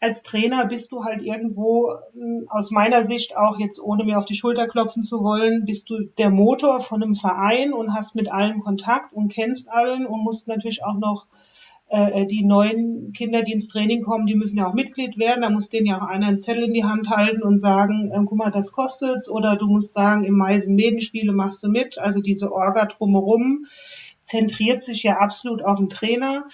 als Trainer bist du halt irgendwo, hm, aus meiner Sicht auch jetzt ohne mir auf die Schulter klopfen zu wollen, bist du der Motor von einem Verein und hast mit allen Kontakt und kennst allen und musst natürlich auch noch äh, die neuen Kinder, die ins Training kommen, die müssen ja auch Mitglied werden. Da muss denen ja auch einer einen Zettel in die Hand halten und sagen, äh, guck mal, das kostet's. Oder du musst sagen, im Mai sind Medenspiele, machst du mit. Also diese Orga drumherum zentriert sich ja absolut auf den Trainer.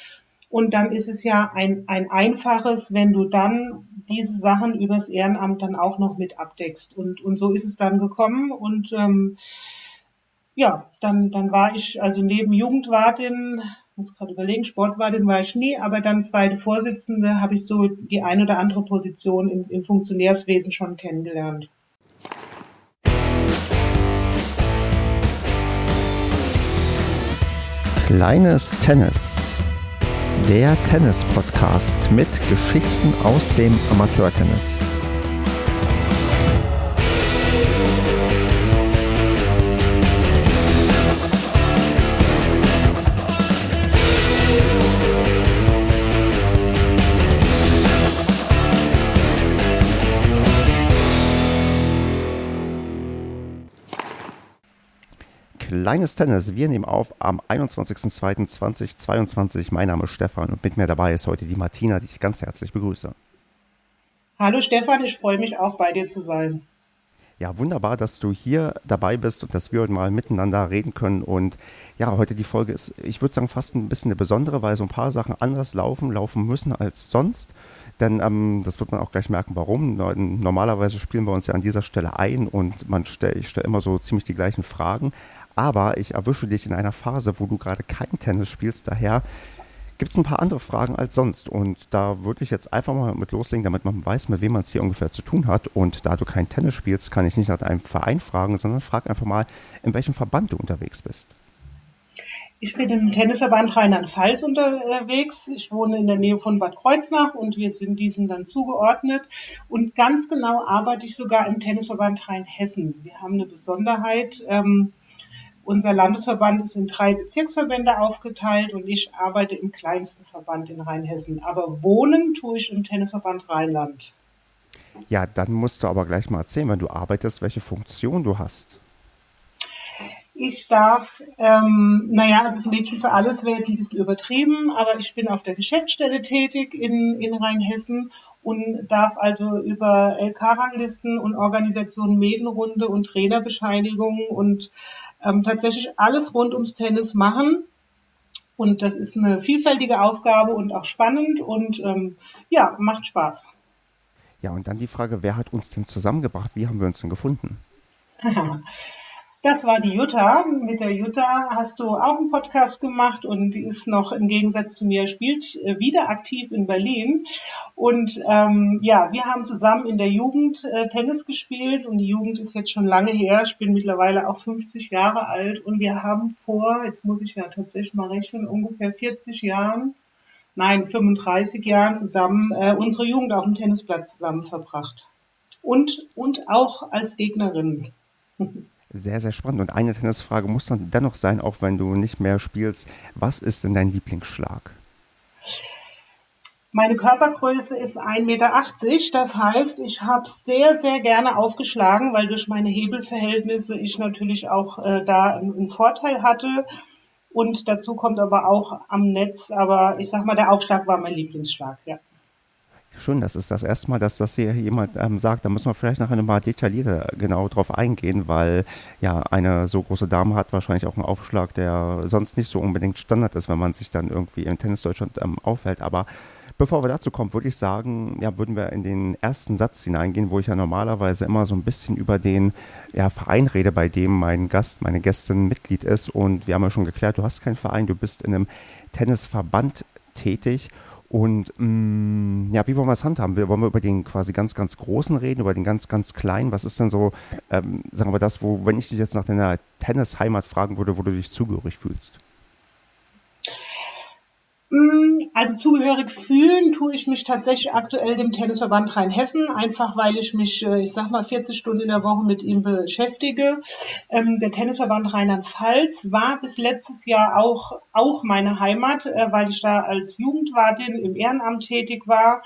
Und dann ist es ja ein, ein einfaches, wenn du dann diese Sachen übers Ehrenamt dann auch noch mit abdeckst. Und, und so ist es dann gekommen. Und ähm, ja, dann, dann war ich also neben Jugendwartin, muss gerade überlegen, Sportwartin war ich nie, aber dann zweite Vorsitzende habe ich so die eine oder andere Position im, im Funktionärswesen schon kennengelernt. Kleines Tennis der Tennis-Podcast mit Geschichten aus dem Amateurtennis. Kleines Tennis. Wir nehmen auf am 21.02.2022. Mein Name ist Stefan und mit mir dabei ist heute die Martina, die ich ganz herzlich begrüße. Hallo Stefan, ich freue mich auch bei dir zu sein. Ja, wunderbar, dass du hier dabei bist und dass wir heute mal miteinander reden können. Und ja, heute die Folge ist, ich würde sagen, fast ein bisschen eine besondere, weil so ein paar Sachen anders laufen, laufen müssen als sonst. Denn ähm, das wird man auch gleich merken, warum. Normalerweise spielen wir uns ja an dieser Stelle ein und man stell, ich stelle immer so ziemlich die gleichen Fragen. Aber ich erwische dich in einer Phase, wo du gerade kein Tennis spielst. Daher gibt es ein paar andere Fragen als sonst. Und da würde ich jetzt einfach mal mit loslegen, damit man weiß, mit wem man es hier ungefähr zu tun hat. Und da du kein Tennis spielst, kann ich nicht nach einem Verein fragen, sondern frag einfach mal, in welchem Verband du unterwegs bist. Ich bin im Tennisverband Rheinland-Pfalz unterwegs. Ich wohne in der Nähe von Bad Kreuznach und wir sind diesem dann zugeordnet. Und ganz genau arbeite ich sogar im Tennisverband Rheinhessen. Wir haben eine Besonderheit. Ähm, unser Landesverband ist in drei Bezirksverbände aufgeteilt und ich arbeite im kleinsten Verband in Rheinhessen. Aber wohnen tue ich im Tennisverband Rheinland. Ja, dann musst du aber gleich mal erzählen, wenn du arbeitest, welche Funktion du hast. Ich darf, ähm, naja, also das Mädchen für alles wäre jetzt ein bisschen übertrieben, aber ich bin auf der Geschäftsstelle tätig in, in Rheinhessen und darf also über LK-Ranglisten und Organisationen Medenrunde und Trainerbescheinigungen und ähm, tatsächlich alles rund ums Tennis machen. Und das ist eine vielfältige Aufgabe und auch spannend und ähm, ja, macht Spaß. Ja, und dann die Frage, wer hat uns denn zusammengebracht? Wie haben wir uns denn gefunden? Das war die Jutta. Mit der Jutta hast du auch einen Podcast gemacht und sie ist noch im Gegensatz zu mir, spielt äh, wieder aktiv in Berlin. Und ähm, ja, wir haben zusammen in der Jugend äh, Tennis gespielt und die Jugend ist jetzt schon lange her. Ich bin mittlerweile auch 50 Jahre alt und wir haben vor, jetzt muss ich ja tatsächlich mal rechnen, ungefähr 40 Jahren, nein, 35 Jahren zusammen äh, unsere Jugend auf dem Tennisplatz zusammen verbracht. Und, und auch als Gegnerin. Sehr, sehr spannend. Und eine Tennisfrage muss dann dennoch sein, auch wenn du nicht mehr spielst. Was ist denn dein Lieblingsschlag? Meine Körpergröße ist 1,80 Meter. Das heißt, ich habe sehr, sehr gerne aufgeschlagen, weil durch meine Hebelverhältnisse ich natürlich auch äh, da einen Vorteil hatte. Und dazu kommt aber auch am Netz, aber ich sag mal, der Aufschlag war mein Lieblingsschlag, ja. Schön, das ist das erste Mal, dass das hier jemand ähm, sagt. Da müssen wir vielleicht nachher mal detaillierter genau drauf eingehen, weil ja eine so große Dame hat wahrscheinlich auch einen Aufschlag, der sonst nicht so unbedingt Standard ist, wenn man sich dann irgendwie im Tennis Deutschland ähm, aufhält. Aber bevor wir dazu kommen, würde ich sagen, ja, würden wir in den ersten Satz hineingehen, wo ich ja normalerweise immer so ein bisschen über den ja, Verein rede, bei dem mein Gast, meine Gästin Mitglied ist. Und wir haben ja schon geklärt, du hast keinen Verein, du bist in einem Tennisverband tätig. Und mh, mm, ja, wie wollen wir es handhaben? Wollen wir über den quasi ganz, ganz Großen reden, über den ganz, ganz Kleinen? Was ist denn so, ähm, sagen wir das, wo, wenn ich dich jetzt nach deiner Tennisheimat fragen würde, wo du dich zugehörig fühlst? Mm, also zugehörig fühlen tue ich mich tatsächlich aktuell dem Tennisverband Rheinhessen, einfach weil ich mich, äh, ich sag mal, 40 Stunden in der Woche mit ihm beschäftige. Ähm, der Tennisverband Rheinland-Pfalz war bis letztes Jahr auch, auch meine Heimat, äh, weil ich da als Jugendwartin im Ehrenamt tätig war.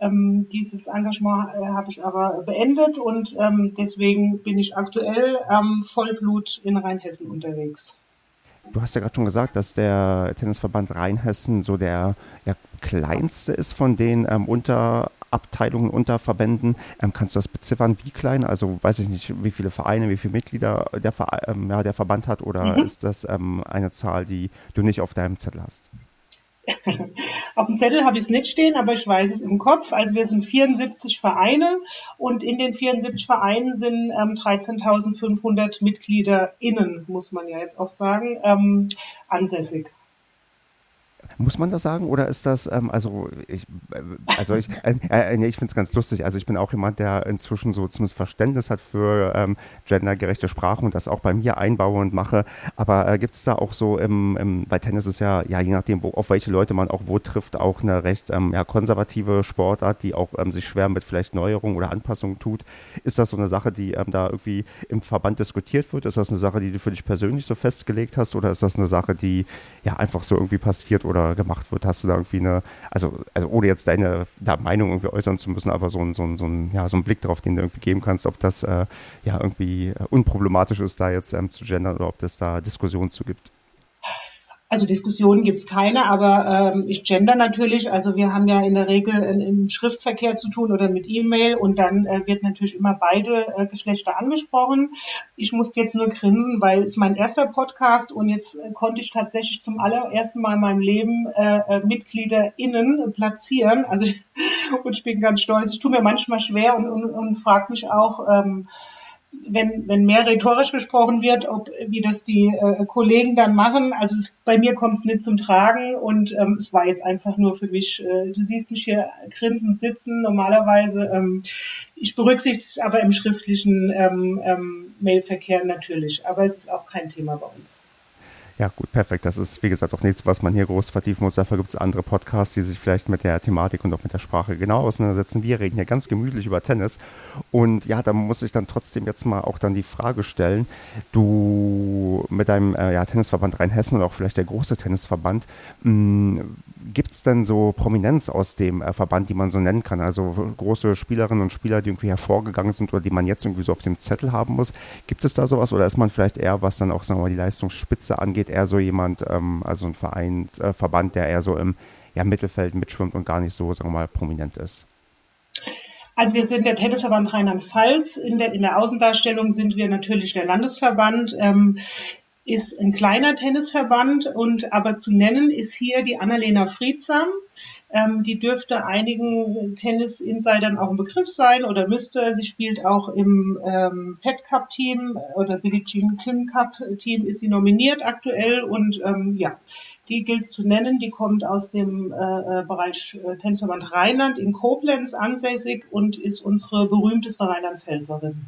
Ähm, dieses Engagement äh, habe ich aber beendet und ähm, deswegen bin ich aktuell Vollblut in Rheinhessen unterwegs. Du hast ja gerade schon gesagt, dass der Tennisverband Rheinhessen so der ja, kleinste ist von den ähm, Unterabteilungen, Unterverbänden. Ähm, kannst du das beziffern, wie klein? Also weiß ich nicht, wie viele Vereine, wie viele Mitglieder der, ähm, ja, der Verband hat oder mhm. ist das ähm, eine Zahl, die du nicht auf deinem Zettel hast? Auf dem Zettel habe ich es nicht stehen, aber ich weiß es im Kopf. Also wir sind 74 Vereine und in den 74 Vereinen sind ähm, 13.500 MitgliederInnen, muss man ja jetzt auch sagen, ähm, ansässig. Muss man das sagen oder ist das, ähm, also ich, äh, also ich, äh, äh, nee, ich finde es ganz lustig. Also ich bin auch jemand, der inzwischen so zumindest Verständnis hat für ähm, gendergerechte Sprache und das auch bei mir einbaue und mache. Aber äh, gibt es da auch so im, im, bei Tennis ist ja, ja, je nachdem, wo, auf welche Leute man auch wo trifft, auch eine recht ähm, ja, konservative Sportart, die auch ähm, sich schwer mit vielleicht Neuerungen oder Anpassungen tut. Ist das so eine Sache, die ähm, da irgendwie im Verband diskutiert wird? Ist das eine Sache, die du für dich persönlich so festgelegt hast oder ist das eine Sache, die ja einfach so irgendwie passiert oder gemacht wird? Hast du da irgendwie eine, also, also ohne jetzt deine da Meinung irgendwie äußern zu müssen, aber so ein, so ein, so ein, ja, so ein Blick darauf, den du irgendwie geben kannst, ob das äh, ja irgendwie unproblematisch ist, da jetzt ähm, zu gendern oder ob das da Diskussionen zu gibt? Also Diskussionen gibt's keine, aber ähm, ich gender natürlich. Also wir haben ja in der Regel im Schriftverkehr zu tun oder mit E-Mail und dann äh, wird natürlich immer beide äh, Geschlechter angesprochen. Ich musste jetzt nur grinsen, weil es mein erster Podcast und jetzt äh, konnte ich tatsächlich zum allerersten Mal in meinem Leben äh, äh MitgliederInnen platzieren. Also und ich bin ganz stolz. Ich tue mir manchmal schwer und, und, und frage mich auch, ähm, wenn, wenn mehr rhetorisch gesprochen wird, ob wie das die äh, Kollegen dann machen. Also es, bei mir kommt es nicht zum Tragen und ähm, es war jetzt einfach nur für mich, äh, du siehst mich hier grinsend sitzen, normalerweise. Ähm, ich berücksichtige es aber im schriftlichen ähm, ähm, Mailverkehr natürlich, aber es ist auch kein Thema bei uns. Ja, gut, perfekt. Das ist, wie gesagt, auch nichts, was man hier groß vertiefen muss. Dafür gibt es andere Podcasts, die sich vielleicht mit der Thematik und auch mit der Sprache genau auseinandersetzen. Wir reden hier ganz gemütlich über Tennis. Und ja, da muss ich dann trotzdem jetzt mal auch dann die Frage stellen, du mit deinem äh, ja, Tennisverband Rheinhessen und auch vielleicht der große Tennisverband, hm, gibt es denn so Prominenz aus dem äh, Verband, die man so nennen kann? Also große Spielerinnen und Spieler, die irgendwie hervorgegangen sind oder die man jetzt irgendwie so auf dem Zettel haben muss. Gibt es da sowas oder ist man vielleicht eher, was dann auch, sagen wir mal, die Leistungsspitze angeht, eher so jemand, ähm, also ein Verein, äh, Verband, der eher so im ja, Mittelfeld mitschwimmt und gar nicht so, sagen wir mal, prominent ist? Also wir sind der Tennisverband Rheinland-Pfalz. In der, in der Außendarstellung sind wir natürlich der Landesverband. Ähm, ist ein kleiner Tennisverband und aber zu nennen ist hier die Annalena Friedsam. Ähm, die dürfte einigen Tennis-Insidern auch ein Begriff sein oder müsste. Sie spielt auch im ähm, Fed Cup Team oder Billie Jean Kim Cup Team ist sie nominiert aktuell und ähm, ja, die gilt zu nennen. Die kommt aus dem äh, äh, Bereich äh, Tennisverband Rheinland in Koblenz ansässig und ist unsere berühmteste Rheinland-Pfälzerin.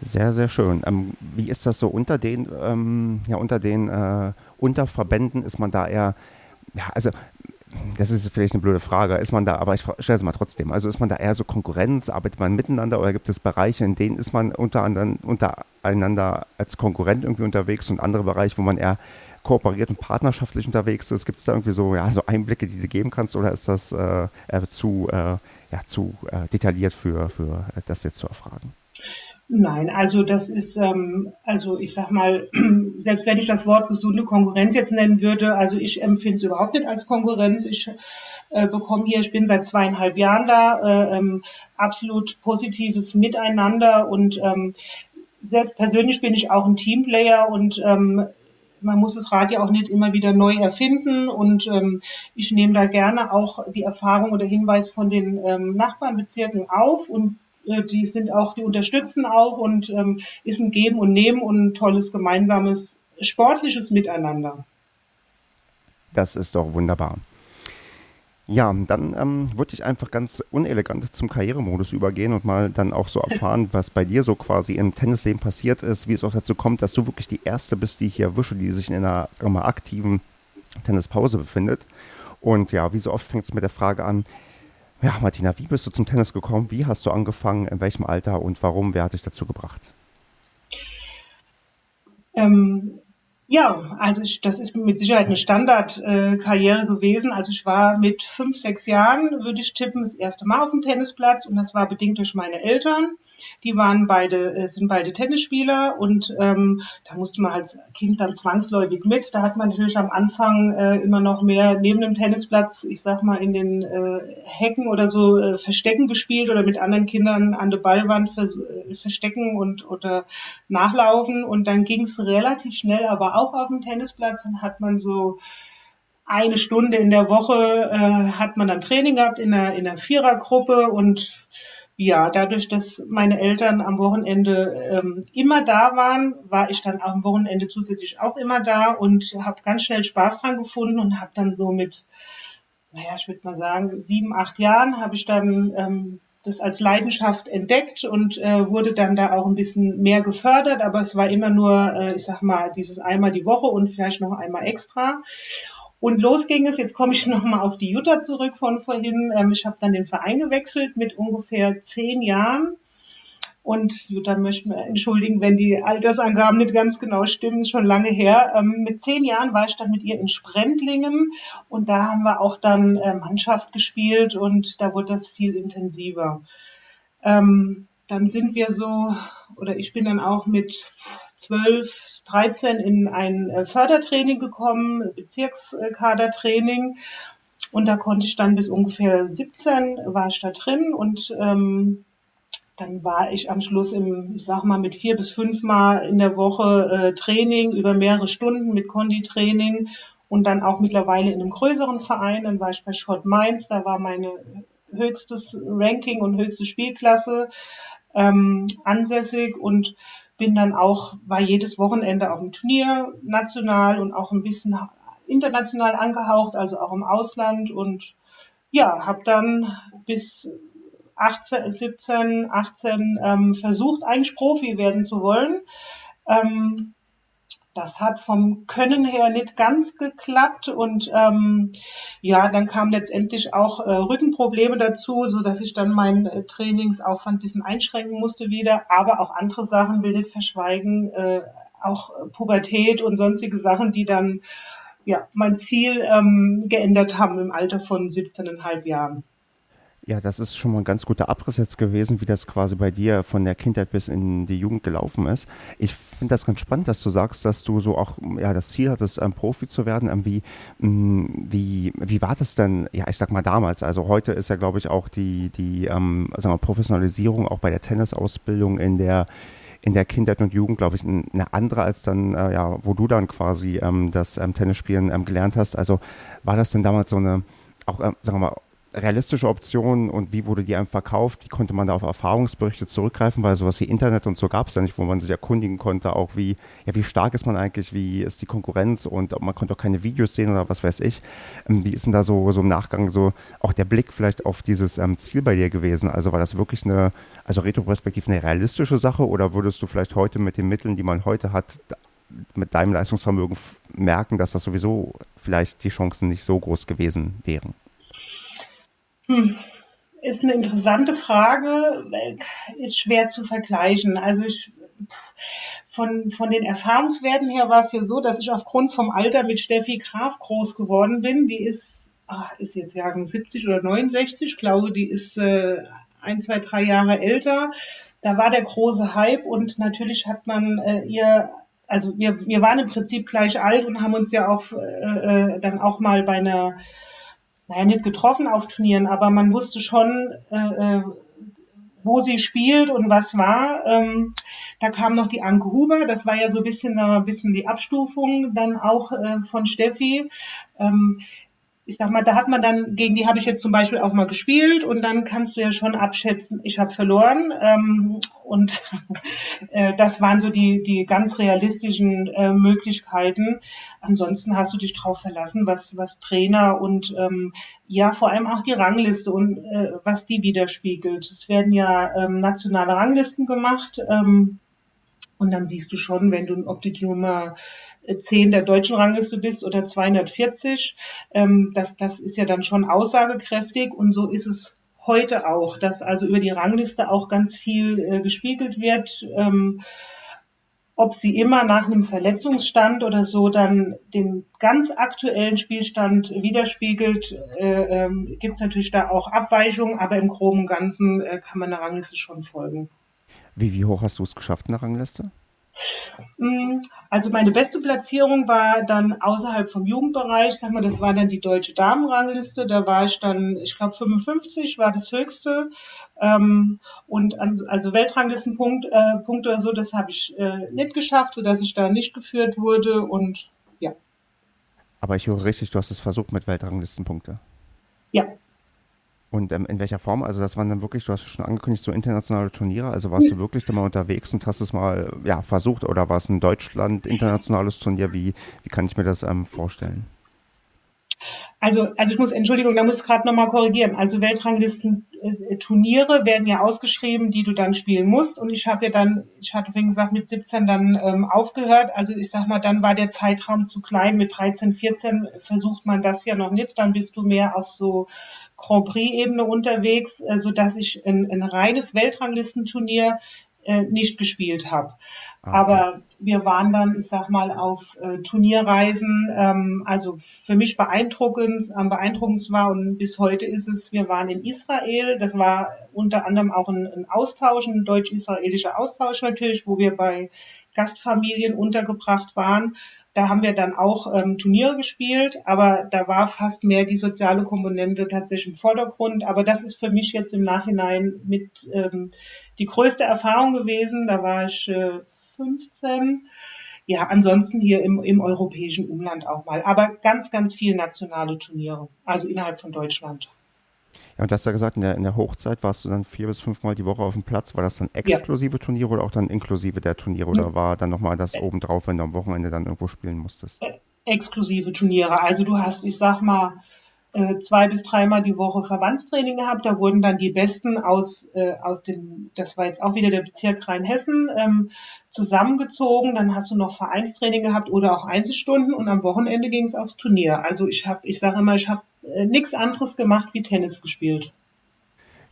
Sehr, sehr schön. Ähm, wie ist das so unter den, ähm, ja, unter den äh, Unterverbänden? Ist man da eher, ja, also das ist vielleicht eine blöde Frage. Ist man da, aber ich stelle es mal trotzdem. Also ist man da eher so Konkurrenz, arbeitet man miteinander oder gibt es Bereiche, in denen ist man unter anderem, untereinander als Konkurrent irgendwie unterwegs und andere Bereiche, wo man eher kooperiert und partnerschaftlich unterwegs ist? Gibt es da irgendwie so, ja, so Einblicke, die du geben kannst oder ist das äh, zu, äh, ja, zu äh, detailliert für, für das jetzt zu erfragen? Nein, also das ist, ähm, also ich sag mal, selbst wenn ich das Wort gesunde Konkurrenz jetzt nennen würde, also ich empfinde es überhaupt nicht als Konkurrenz. Ich äh, bekomme hier, ich bin seit zweieinhalb Jahren da, äh, ähm, absolut positives Miteinander und ähm, selbst persönlich bin ich auch ein Teamplayer und ähm, man muss das Rad ja auch nicht immer wieder neu erfinden und ähm, ich nehme da gerne auch die Erfahrung oder Hinweis von den ähm, Nachbarnbezirken auf und die sind auch, die unterstützen auch und ähm, ist ein Geben und Nehmen und ein tolles gemeinsames sportliches Miteinander. Das ist doch wunderbar. Ja, dann ähm, würde ich einfach ganz unelegant zum Karrieremodus übergehen und mal dann auch so erfahren, was bei dir so quasi im Tennisleben passiert ist, wie es auch dazu kommt, dass du wirklich die Erste bist, die ich hier wische, die sich in einer mal, aktiven Tennispause befindet. Und ja, wie so oft fängt es mit der Frage an, ja, Martina, wie bist du zum Tennis gekommen? Wie hast du angefangen? In welchem Alter und warum? Wer hat dich dazu gebracht? Ähm, Ja, also ich, das ist mit Sicherheit eine Standardkarriere äh, gewesen. Also ich war mit fünf, sechs Jahren, würde ich tippen, das erste Mal auf dem Tennisplatz und das war bedingt durch meine Eltern. Die waren beide, äh, sind beide Tennisspieler und ähm, da musste man als Kind dann zwangsläufig mit. Da hat man natürlich am Anfang äh, immer noch mehr neben dem Tennisplatz, ich sag mal, in den äh, Hecken oder so äh, Verstecken gespielt oder mit anderen Kindern an der Ballwand vers äh, verstecken und oder nachlaufen. Und dann ging es relativ schnell aber auch auf dem Tennisplatz und hat man so eine Stunde in der Woche äh, hat man dann Training gehabt in einer, in einer Vierergruppe und ja, dadurch, dass meine Eltern am Wochenende ähm, immer da waren, war ich dann am Wochenende zusätzlich auch immer da und habe ganz schnell Spaß dran gefunden und habe dann so mit, naja, ich würde mal sagen, sieben, acht Jahren habe ich dann ähm, das als Leidenschaft entdeckt und äh, wurde dann da auch ein bisschen mehr gefördert, aber es war immer nur, äh, ich sag mal, dieses einmal die Woche und vielleicht noch einmal extra. Und los ging es, jetzt komme ich nochmal auf die Jutta zurück von vorhin. Ähm, ich habe dann den Verein gewechselt mit ungefähr zehn Jahren. Und Jutta möchte mir entschuldigen, wenn die Altersangaben nicht ganz genau stimmen, schon lange her. Ähm, mit zehn Jahren war ich dann mit ihr in Sprendlingen und da haben wir auch dann äh, Mannschaft gespielt und da wurde das viel intensiver. Ähm, dann sind wir so, oder ich bin dann auch mit 12, 13 in ein äh, Fördertraining gekommen, Bezirkskadertraining. Und da konnte ich dann bis ungefähr 17 war ich da drin und ähm, dann war ich am Schluss im, ich sag mal, mit vier bis fünf Mal in der Woche äh, Training über mehrere Stunden mit Konditraining und dann auch mittlerweile in einem größeren Verein. Dann war ich bei Schott Mainz, da war meine höchstes Ranking und höchste Spielklasse ähm, ansässig und bin dann auch, war jedes Wochenende auf dem Turnier, national und auch ein bisschen international angehaucht, also auch im Ausland und ja, habe dann bis 18, 17, 18 ähm, versucht, eigentlich Profi werden zu wollen. Ähm, das hat vom Können her nicht ganz geklappt und ähm, ja, dann kamen letztendlich auch äh, Rückenprobleme dazu, so dass ich dann meinen äh, Trainingsaufwand ein bisschen einschränken musste wieder, aber auch andere Sachen will nicht verschweigen, äh, auch Pubertät und sonstige Sachen, die dann ja mein Ziel ähm, geändert haben im Alter von 17,5 Jahren. Ja, das ist schon mal ein ganz guter Abriss jetzt gewesen, wie das quasi bei dir von der Kindheit bis in die Jugend gelaufen ist. Ich finde das ganz spannend, dass du sagst, dass du so auch ja, das Ziel hattest, ähm, Profi zu werden. Ähm, wie, mm, wie, wie war das denn, ja, ich sag mal damals? Also heute ist ja, glaube ich, auch die, die ähm, sagen wir, Professionalisierung auch bei der Tennisausbildung in der in der Kindheit und Jugend, glaube ich, eine andere als dann, äh, ja, wo du dann quasi ähm, das ähm, Tennisspielen ähm, gelernt hast. Also war das denn damals so eine, auch, äh, sagen wir mal, realistische Optionen und wie wurde die einem verkauft? Wie konnte man da auf Erfahrungsberichte zurückgreifen? Weil sowas wie Internet und so gab es ja nicht, wo man sich erkundigen konnte, auch wie, ja, wie stark ist man eigentlich, wie ist die Konkurrenz und man konnte auch keine Videos sehen oder was weiß ich. Ähm, wie ist denn da so, so im Nachgang so auch der Blick vielleicht auf dieses ähm, Ziel bei dir gewesen? Also war das wirklich eine, also retroperspektiv eine realistische Sache oder würdest du vielleicht heute mit den Mitteln, die man heute hat, mit deinem Leistungsvermögen merken, dass das sowieso vielleicht die Chancen nicht so groß gewesen wären? Hm. Ist eine interessante Frage, ist schwer zu vergleichen. Also ich, von, von den Erfahrungswerten her war es ja so, dass ich aufgrund vom Alter mit Steffi Graf groß geworden bin. Die ist, ach, ist jetzt Jahrgang 70 oder 69, ich glaube, die ist äh, ein, zwei, drei Jahre älter. Da war der große Hype und natürlich hat man äh, ihr also wir, wir waren im Prinzip gleich alt und haben uns ja auch äh, äh dann auch mal bei einer naja, nicht getroffen auf Turnieren, aber man wusste schon, äh, äh, wo sie spielt und was war. Ähm, da kam noch die Anke Huber, das war ja so ein bisschen, ein bisschen die Abstufung dann auch äh, von Steffi. Ähm, ich sag mal, da hat man dann, gegen die habe ich jetzt zum Beispiel auch mal gespielt und dann kannst du ja schon abschätzen, ich habe verloren. Ähm, und äh, das waren so die, die ganz realistischen äh, Möglichkeiten. Ansonsten hast du dich drauf verlassen, was, was Trainer und ähm, ja, vor allem auch die Rangliste und äh, was die widerspiegelt. Es werden ja ähm, nationale Ranglisten gemacht. Ähm, und dann siehst du schon, wenn du, ob die Nummer 10 der deutschen Rangliste bist oder 240. Ähm, das, das ist ja dann schon aussagekräftig und so ist es heute auch, dass also über die Rangliste auch ganz viel äh, gespiegelt wird. Ähm, ob sie immer nach einem Verletzungsstand oder so dann den ganz aktuellen Spielstand widerspiegelt, äh, ähm, gibt es natürlich da auch Abweichungen, aber im groben Ganzen äh, kann man der Rangliste schon folgen. Wie, wie hoch hast du es geschafft in der Rangliste? Mm, also meine beste Platzierung war dann außerhalb vom Jugendbereich, sag mal, das war dann die deutsche Damenrangliste, da war ich dann, ich glaube 55 war das höchste. Ähm, und an, also Weltranglistenpunkt äh, Punkt oder so, das habe ich äh, nicht geschafft, sodass ich da nicht geführt wurde. Und ja. Aber ich höre richtig, du hast es versucht mit Weltranglistenpunkte. Ja, und ähm, in welcher Form? Also das waren dann wirklich, du hast schon angekündigt, so internationale Turniere. Also warst du wirklich da mal unterwegs und hast es mal ja, versucht oder war es ein Deutschland internationales Turnier? Wie, wie kann ich mir das ähm, vorstellen? Also, also ich muss, Entschuldigung, da muss ich gerade nochmal korrigieren. Also Weltranglisten-Turniere werden ja ausgeschrieben, die du dann spielen musst. Und ich habe ja dann, ich hatte vorhin gesagt, mit 17 dann ähm, aufgehört. Also ich sag mal, dann war der Zeitraum zu klein. Mit 13, 14 versucht man das ja noch nicht. Dann bist du mehr auf so Grand Prix-Ebene unterwegs, äh, so dass ich ein, ein reines Weltranglistenturnier äh, nicht gespielt habe. Ah, okay. Aber wir waren dann, ich sag mal, auf äh, Turnierreisen. Ähm, also für mich beeindruckend, am beeindruckendsten war und bis heute ist es, wir waren in Israel. Das war unter anderem auch ein, ein Austausch, ein deutsch-israelischer Austausch natürlich, wo wir bei Gastfamilien untergebracht waren. Da haben wir dann auch ähm, Turniere gespielt, aber da war fast mehr die soziale Komponente tatsächlich im Vordergrund. Aber das ist für mich jetzt im Nachhinein mit ähm, die größte Erfahrung gewesen. Da war ich äh, 15. Ja, ansonsten hier im, im europäischen Umland auch mal. Aber ganz, ganz viele nationale Turniere, also innerhalb von Deutschland. Ja, und du hast ja gesagt, in der, in der Hochzeit warst du dann vier bis fünfmal die Woche auf dem Platz. War das dann exklusive ja. Turniere oder auch dann inklusive der Turniere? Oder war dann nochmal das obendrauf, wenn du am Wochenende dann irgendwo spielen musstest? Exklusive Turniere. Also du hast, ich sag mal, äh, zwei bis dreimal die Woche Verbandstraining gehabt. Da wurden dann die Besten aus, äh, aus dem, das war jetzt auch wieder der Bezirk Rheinhessen, ähm, zusammengezogen. Dann hast du noch Vereinstraining gehabt oder auch Einzelstunden und am Wochenende ging es aufs Turnier. Also ich habe, ich sage immer, ich habe äh, nichts anderes gemacht wie Tennis gespielt.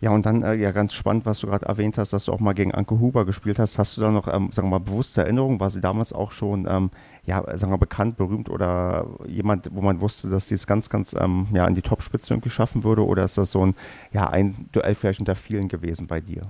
Ja, und dann äh, ja ganz spannend, was du gerade erwähnt hast, dass du auch mal gegen Anke Huber gespielt hast. Hast du da noch, ähm, sagen wir mal, bewusste Erinnerungen? War sie damals auch schon, ähm, ja, sagen wir mal, bekannt, berühmt oder jemand, wo man wusste, dass sie es ganz, ganz ähm, ja, an die Topspitze irgendwie schaffen würde? Oder ist das so ein, ja, ein Duell vielleicht unter vielen gewesen bei dir?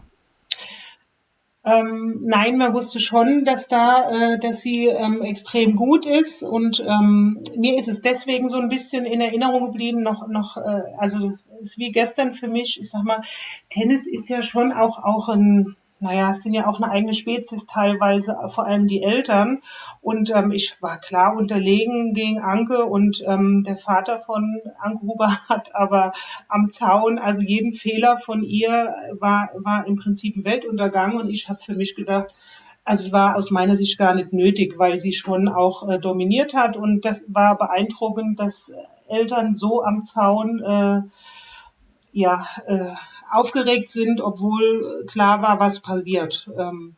Ähm, nein, man wusste schon, dass da, äh, dass sie ähm, extrem gut ist und ähm, mir ist es deswegen so ein bisschen in Erinnerung geblieben, noch, noch, äh, also ist wie gestern für mich. Ich sag mal, Tennis ist ja schon auch auch ein naja, es sind ja auch eine eigene Spezies teilweise, vor allem die Eltern. Und ähm, ich war klar unterlegen gegen Anke und ähm, der Vater von Anke Huber hat aber am Zaun, also jeden Fehler von ihr war, war im Prinzip ein Weltuntergang und ich habe für mich gedacht, also es war aus meiner Sicht gar nicht nötig, weil sie schon auch äh, dominiert hat und das war beeindruckend, dass Eltern so am Zaun äh, ja, äh, aufgeregt sind, obwohl klar war, was passiert. Ähm,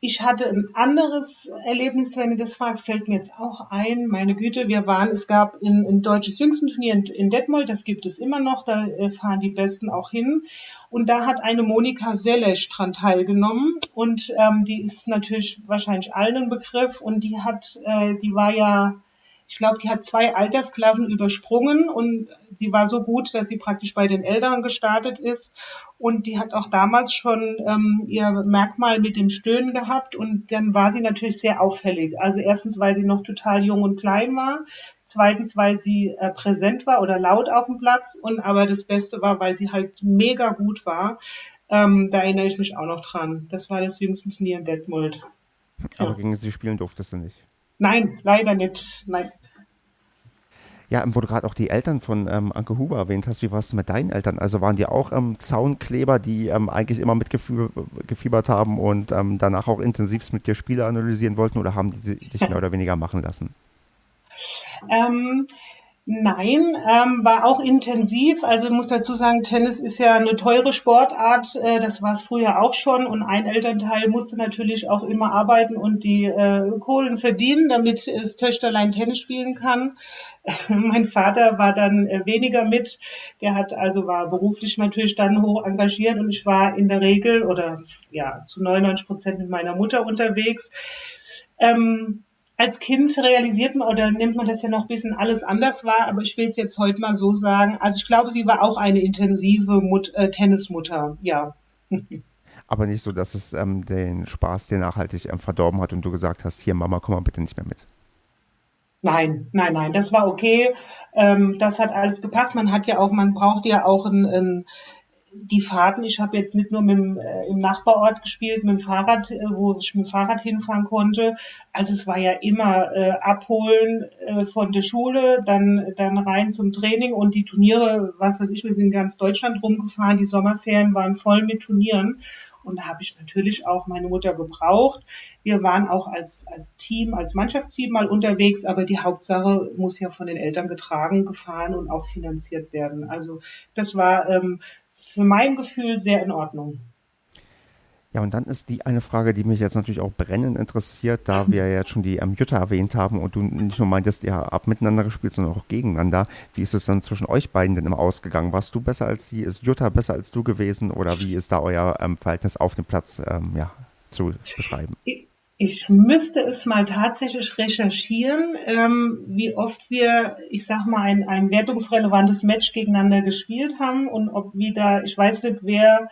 ich hatte ein anderes Erlebnis, wenn du das fragst, fällt mir jetzt auch ein. Meine Güte, wir waren, es gab ein, ein deutsches Jüngstenturnier in, in Detmold, das gibt es immer noch, da äh, fahren die Besten auch hin. Und da hat eine Monika Selesch dran teilgenommen und ähm, die ist natürlich wahrscheinlich allen ein Begriff und die hat, äh, die war ja ich glaube, die hat zwei Altersklassen übersprungen und die war so gut, dass sie praktisch bei den Eltern gestartet ist. Und die hat auch damals schon ähm, ihr Merkmal mit dem Stöhnen gehabt und dann war sie natürlich sehr auffällig. Also erstens, weil sie noch total jung und klein war. Zweitens, weil sie äh, präsent war oder laut auf dem Platz. Und aber das Beste war, weil sie halt mega gut war. Ähm, da erinnere ich mich auch noch dran. Das war das jüngste Turnier in Detmold. Aber ja. gegen sie spielen durftest du nicht. Nein, leider nicht. Nein. Ja, wo du gerade auch die Eltern von ähm, Anke Huber erwähnt hast, wie war es mit deinen Eltern? Also waren die auch ähm, Zaunkleber, die ähm, eigentlich immer mitgefiebert haben und ähm, danach auch intensivst mit dir Spiele analysieren wollten oder haben die dich mehr oder weniger machen lassen? Nein, ähm, war auch intensiv. Also ich muss dazu sagen, Tennis ist ja eine teure Sportart. Äh, das war es früher auch schon. Und ein Elternteil musste natürlich auch immer arbeiten und die äh, Kohlen verdienen, damit das Töchterlein Tennis spielen kann. mein Vater war dann äh, weniger mit. Der hat also war beruflich natürlich dann hoch engagiert und ich war in der Regel oder ja zu 99 Prozent mit meiner Mutter unterwegs. Ähm, als Kind realisiert man oder nimmt man das ja noch ein bisschen alles anders wahr, aber ich will es jetzt heute mal so sagen. Also ich glaube, sie war auch eine intensive Mut äh, Tennismutter, ja. aber nicht so, dass es ähm, den Spaß dir nachhaltig ähm, verdorben hat und du gesagt hast, hier Mama, komm mal bitte nicht mehr mit. Nein, nein, nein, das war okay. Ähm, das hat alles gepasst. Man hat ja auch, man braucht ja auch ein, ein die Fahrten, ich habe jetzt nicht nur mit dem, äh, im Nachbarort gespielt, mit dem Fahrrad, äh, wo ich mit dem Fahrrad hinfahren konnte. Also es war ja immer äh, abholen äh, von der Schule, dann, dann rein zum Training und die Turniere, was weiß ich, wir sind in ganz Deutschland rumgefahren, die Sommerferien waren voll mit Turnieren. Und da habe ich natürlich auch meine Mutter gebraucht. Wir waren auch als, als Team, als Mannschaftsteam mal unterwegs, aber die Hauptsache muss ja von den Eltern getragen, gefahren und auch finanziert werden. Also das war ähm, für mein Gefühl sehr in Ordnung. Ja, und dann ist die eine Frage, die mich jetzt natürlich auch brennend interessiert, da wir jetzt schon die ähm, Jutta erwähnt haben und du nicht nur meintest, ihr habt miteinander gespielt, sondern auch gegeneinander. Wie ist es dann zwischen euch beiden denn immer ausgegangen? Warst du besser als sie? Ist Jutta besser als du gewesen? Oder wie ist da euer ähm, Verhältnis auf dem Platz ähm, ja, zu beschreiben? Ich müsste es mal tatsächlich recherchieren, ähm, wie oft wir, ich sag mal, ein, ein wertungsrelevantes Match gegeneinander gespielt haben und ob wieder, ich weiß nicht, wer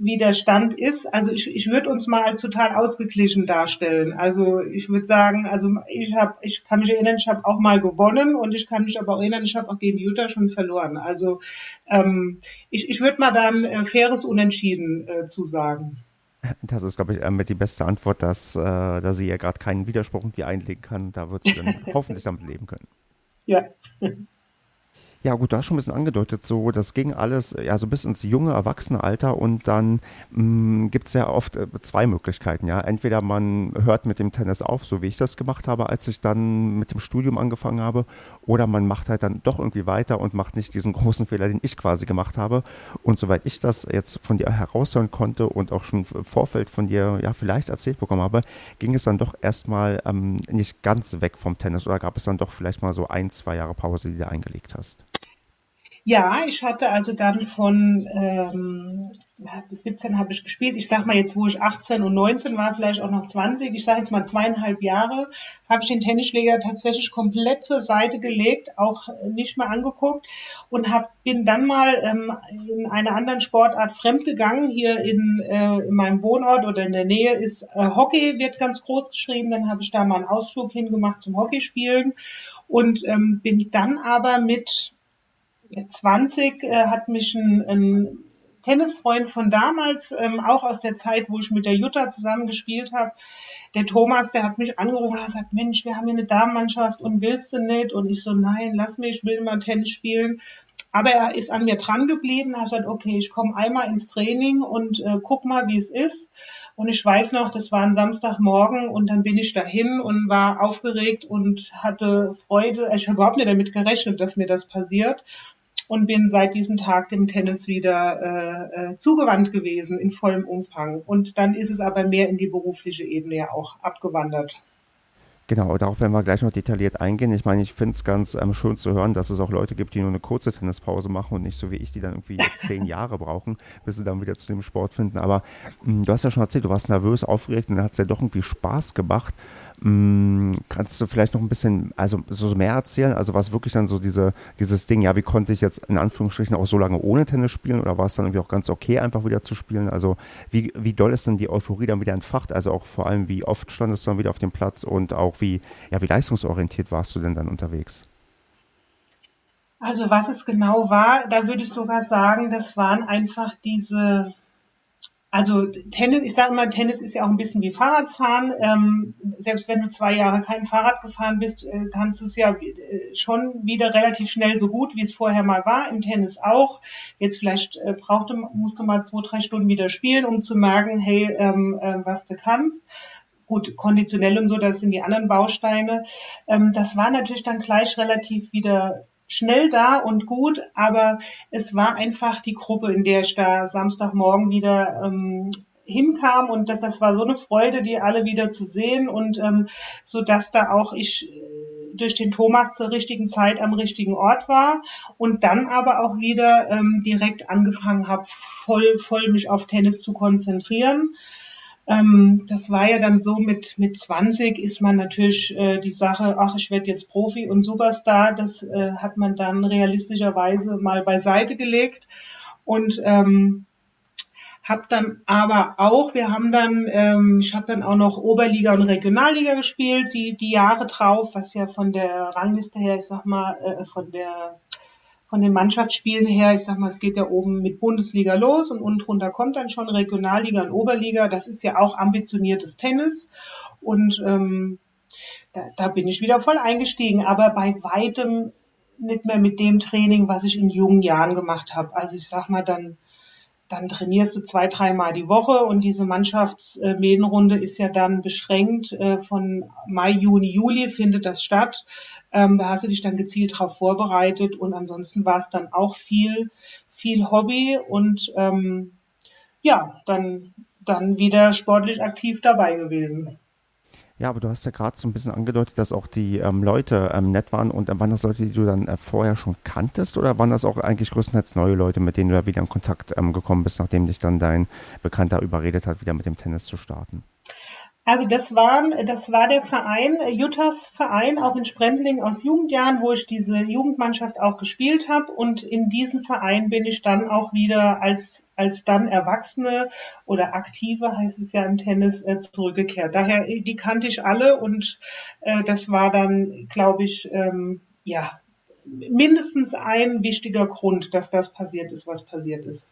wie der Stand ist. Also ich, ich würde uns mal als total ausgeglichen darstellen. Also ich würde sagen, also ich habe, ich kann mich erinnern, ich habe auch mal gewonnen und ich kann mich aber auch erinnern, ich habe auch gegen Jutta schon verloren. Also ähm, ich, ich würde mal dann äh, faires Unentschieden äh, zusagen. Das ist, glaube ich, äh, mit die beste Antwort, dass, äh, dass sie ja gerade keinen Widerspruch irgendwie einlegen kann. Da wird sie dann hoffentlich damit leben können. Ja. Ja, gut, du hast schon ein bisschen angedeutet, so, das ging alles ja so bis ins junge Erwachsene-Alter und dann mm, gibt es ja oft äh, zwei Möglichkeiten, ja. Entweder man hört mit dem Tennis auf, so wie ich das gemacht habe, als ich dann mit dem Studium angefangen habe, oder man macht halt dann doch irgendwie weiter und macht nicht diesen großen Fehler, den ich quasi gemacht habe. Und soweit ich das jetzt von dir heraushören konnte und auch schon im Vorfeld von dir ja vielleicht erzählt bekommen habe, ging es dann doch erstmal ähm, nicht ganz weg vom Tennis oder gab es dann doch vielleicht mal so ein, zwei Jahre Pause, die du eingelegt hast? Ja, ich hatte also dann von ähm, bis 17 habe ich gespielt. Ich sag mal jetzt, wo ich 18 und 19 war, vielleicht auch noch 20, ich sage jetzt mal zweieinhalb Jahre, habe ich den Tennisschläger tatsächlich komplett zur Seite gelegt, auch nicht mehr angeguckt und hab, bin dann mal ähm, in einer anderen Sportart fremdgegangen. Hier in, äh, in meinem Wohnort oder in der Nähe ist äh, Hockey, wird ganz groß geschrieben. Dann habe ich da mal einen Ausflug hingemacht zum Hockeyspielen und ähm, bin dann aber mit 20 äh, hat mich ein, ein Tennisfreund von damals, ähm, auch aus der Zeit, wo ich mit der Jutta zusammen gespielt habe, der Thomas, der hat mich angerufen und hat gesagt, Mensch, wir haben hier eine Damenmannschaft und willst du nicht? Und ich so, nein, lass mich, ich will mal Tennis spielen. Aber er ist an mir dran geblieben, hat gesagt, okay, ich komme einmal ins Training und äh, guck mal, wie es ist. Und ich weiß noch, das war ein Samstagmorgen und dann bin ich dahin und war aufgeregt und hatte Freude. Ich habe überhaupt nicht damit gerechnet, dass mir das passiert und bin seit diesem Tag dem Tennis wieder äh, äh, zugewandt gewesen in vollem Umfang. Und dann ist es aber mehr in die berufliche Ebene ja auch abgewandert. Genau, darauf werden wir gleich noch detailliert eingehen. Ich meine, ich finde es ganz ähm, schön zu hören, dass es auch Leute gibt, die nur eine kurze Tennispause machen und nicht so wie ich, die dann irgendwie zehn Jahre brauchen, bis sie dann wieder zu dem Sport finden. Aber mh, hm, du hast ja schon erzählt, du warst nervös, aufgeregt und dann hat es ja doch irgendwie Spaß gemacht. Mm, kannst du vielleicht noch ein bisschen, also so mehr erzählen? Also was wirklich dann so diese, dieses Ding, ja, wie konnte ich jetzt in Anführungsstrichen auch so lange ohne Tennis spielen oder war es dann irgendwie auch ganz okay, einfach wieder zu spielen? Also wie, wie doll ist denn die Euphorie dann wieder entfacht? Also auch vor allem, wie oft standest du dann wieder auf dem Platz und auch wie, ja, wie leistungsorientiert warst du denn dann unterwegs? Also was es genau war, da würde ich sogar sagen, das waren einfach diese also Tennis, ich sage immer, Tennis ist ja auch ein bisschen wie Fahrradfahren. Ähm, selbst wenn du zwei Jahre kein Fahrrad gefahren bist, äh, kannst du es ja äh, schon wieder relativ schnell so gut, wie es vorher mal war. Im Tennis auch. Jetzt vielleicht äh, brauchte, musst du mal zwei, drei Stunden wieder spielen, um zu merken, hey, ähm, äh, was du kannst. gut, konditionell und so, das sind die anderen Bausteine. Ähm, das war natürlich dann gleich relativ wieder schnell da und gut, aber es war einfach die Gruppe, in der ich da Samstagmorgen wieder ähm, hinkam und das, das war so eine Freude, die alle wieder zu sehen und ähm, so dass da auch ich äh, durch den Thomas zur richtigen Zeit am richtigen Ort war und dann aber auch wieder ähm, direkt angefangen habe, voll, voll mich auf Tennis zu konzentrieren. Ähm, das war ja dann so mit, mit 20 ist man natürlich äh, die Sache, ach, ich werde jetzt Profi und Superstar, das äh, hat man dann realistischerweise mal beiseite gelegt. Und ähm, habe dann aber auch, wir haben dann, ähm, ich habe dann auch noch Oberliga und Regionalliga gespielt, die die Jahre drauf, was ja von der Rangliste her, ich sag mal, äh, von der von den Mannschaftsspielen her, ich sag mal, es geht ja oben mit Bundesliga los und unten drunter kommt dann schon Regionalliga und Oberliga. Das ist ja auch ambitioniertes Tennis und ähm, da, da bin ich wieder voll eingestiegen, aber bei weitem nicht mehr mit dem Training, was ich in jungen Jahren gemacht habe. Also ich sag mal dann dann trainierst du zwei, dreimal die Woche und diese Mannschaftsmedenrunde ist ja dann beschränkt. Äh, von Mai, Juni, Juli findet das statt. Ähm, da hast du dich dann gezielt darauf vorbereitet und ansonsten war es dann auch viel, viel Hobby und ähm, ja, dann, dann wieder sportlich aktiv dabei gewesen. Ja, aber du hast ja gerade so ein bisschen angedeutet, dass auch die ähm, Leute ähm, nett waren. Und äh, waren das Leute, die du dann äh, vorher schon kanntest? Oder waren das auch eigentlich größtenteils neue Leute, mit denen du da wieder in Kontakt ähm, gekommen bist, nachdem dich dann dein Bekannter überredet hat, wieder mit dem Tennis zu starten? Also das war, das war der Verein, Juttas Verein, auch in Sprendling aus Jugendjahren, wo ich diese Jugendmannschaft auch gespielt habe. Und in diesem Verein bin ich dann auch wieder als, als dann Erwachsene oder Aktive, heißt es ja im Tennis, äh, zurückgekehrt. Daher, die kannte ich alle und äh, das war dann, glaube ich, ähm, ja, mindestens ein wichtiger Grund, dass das passiert ist, was passiert ist.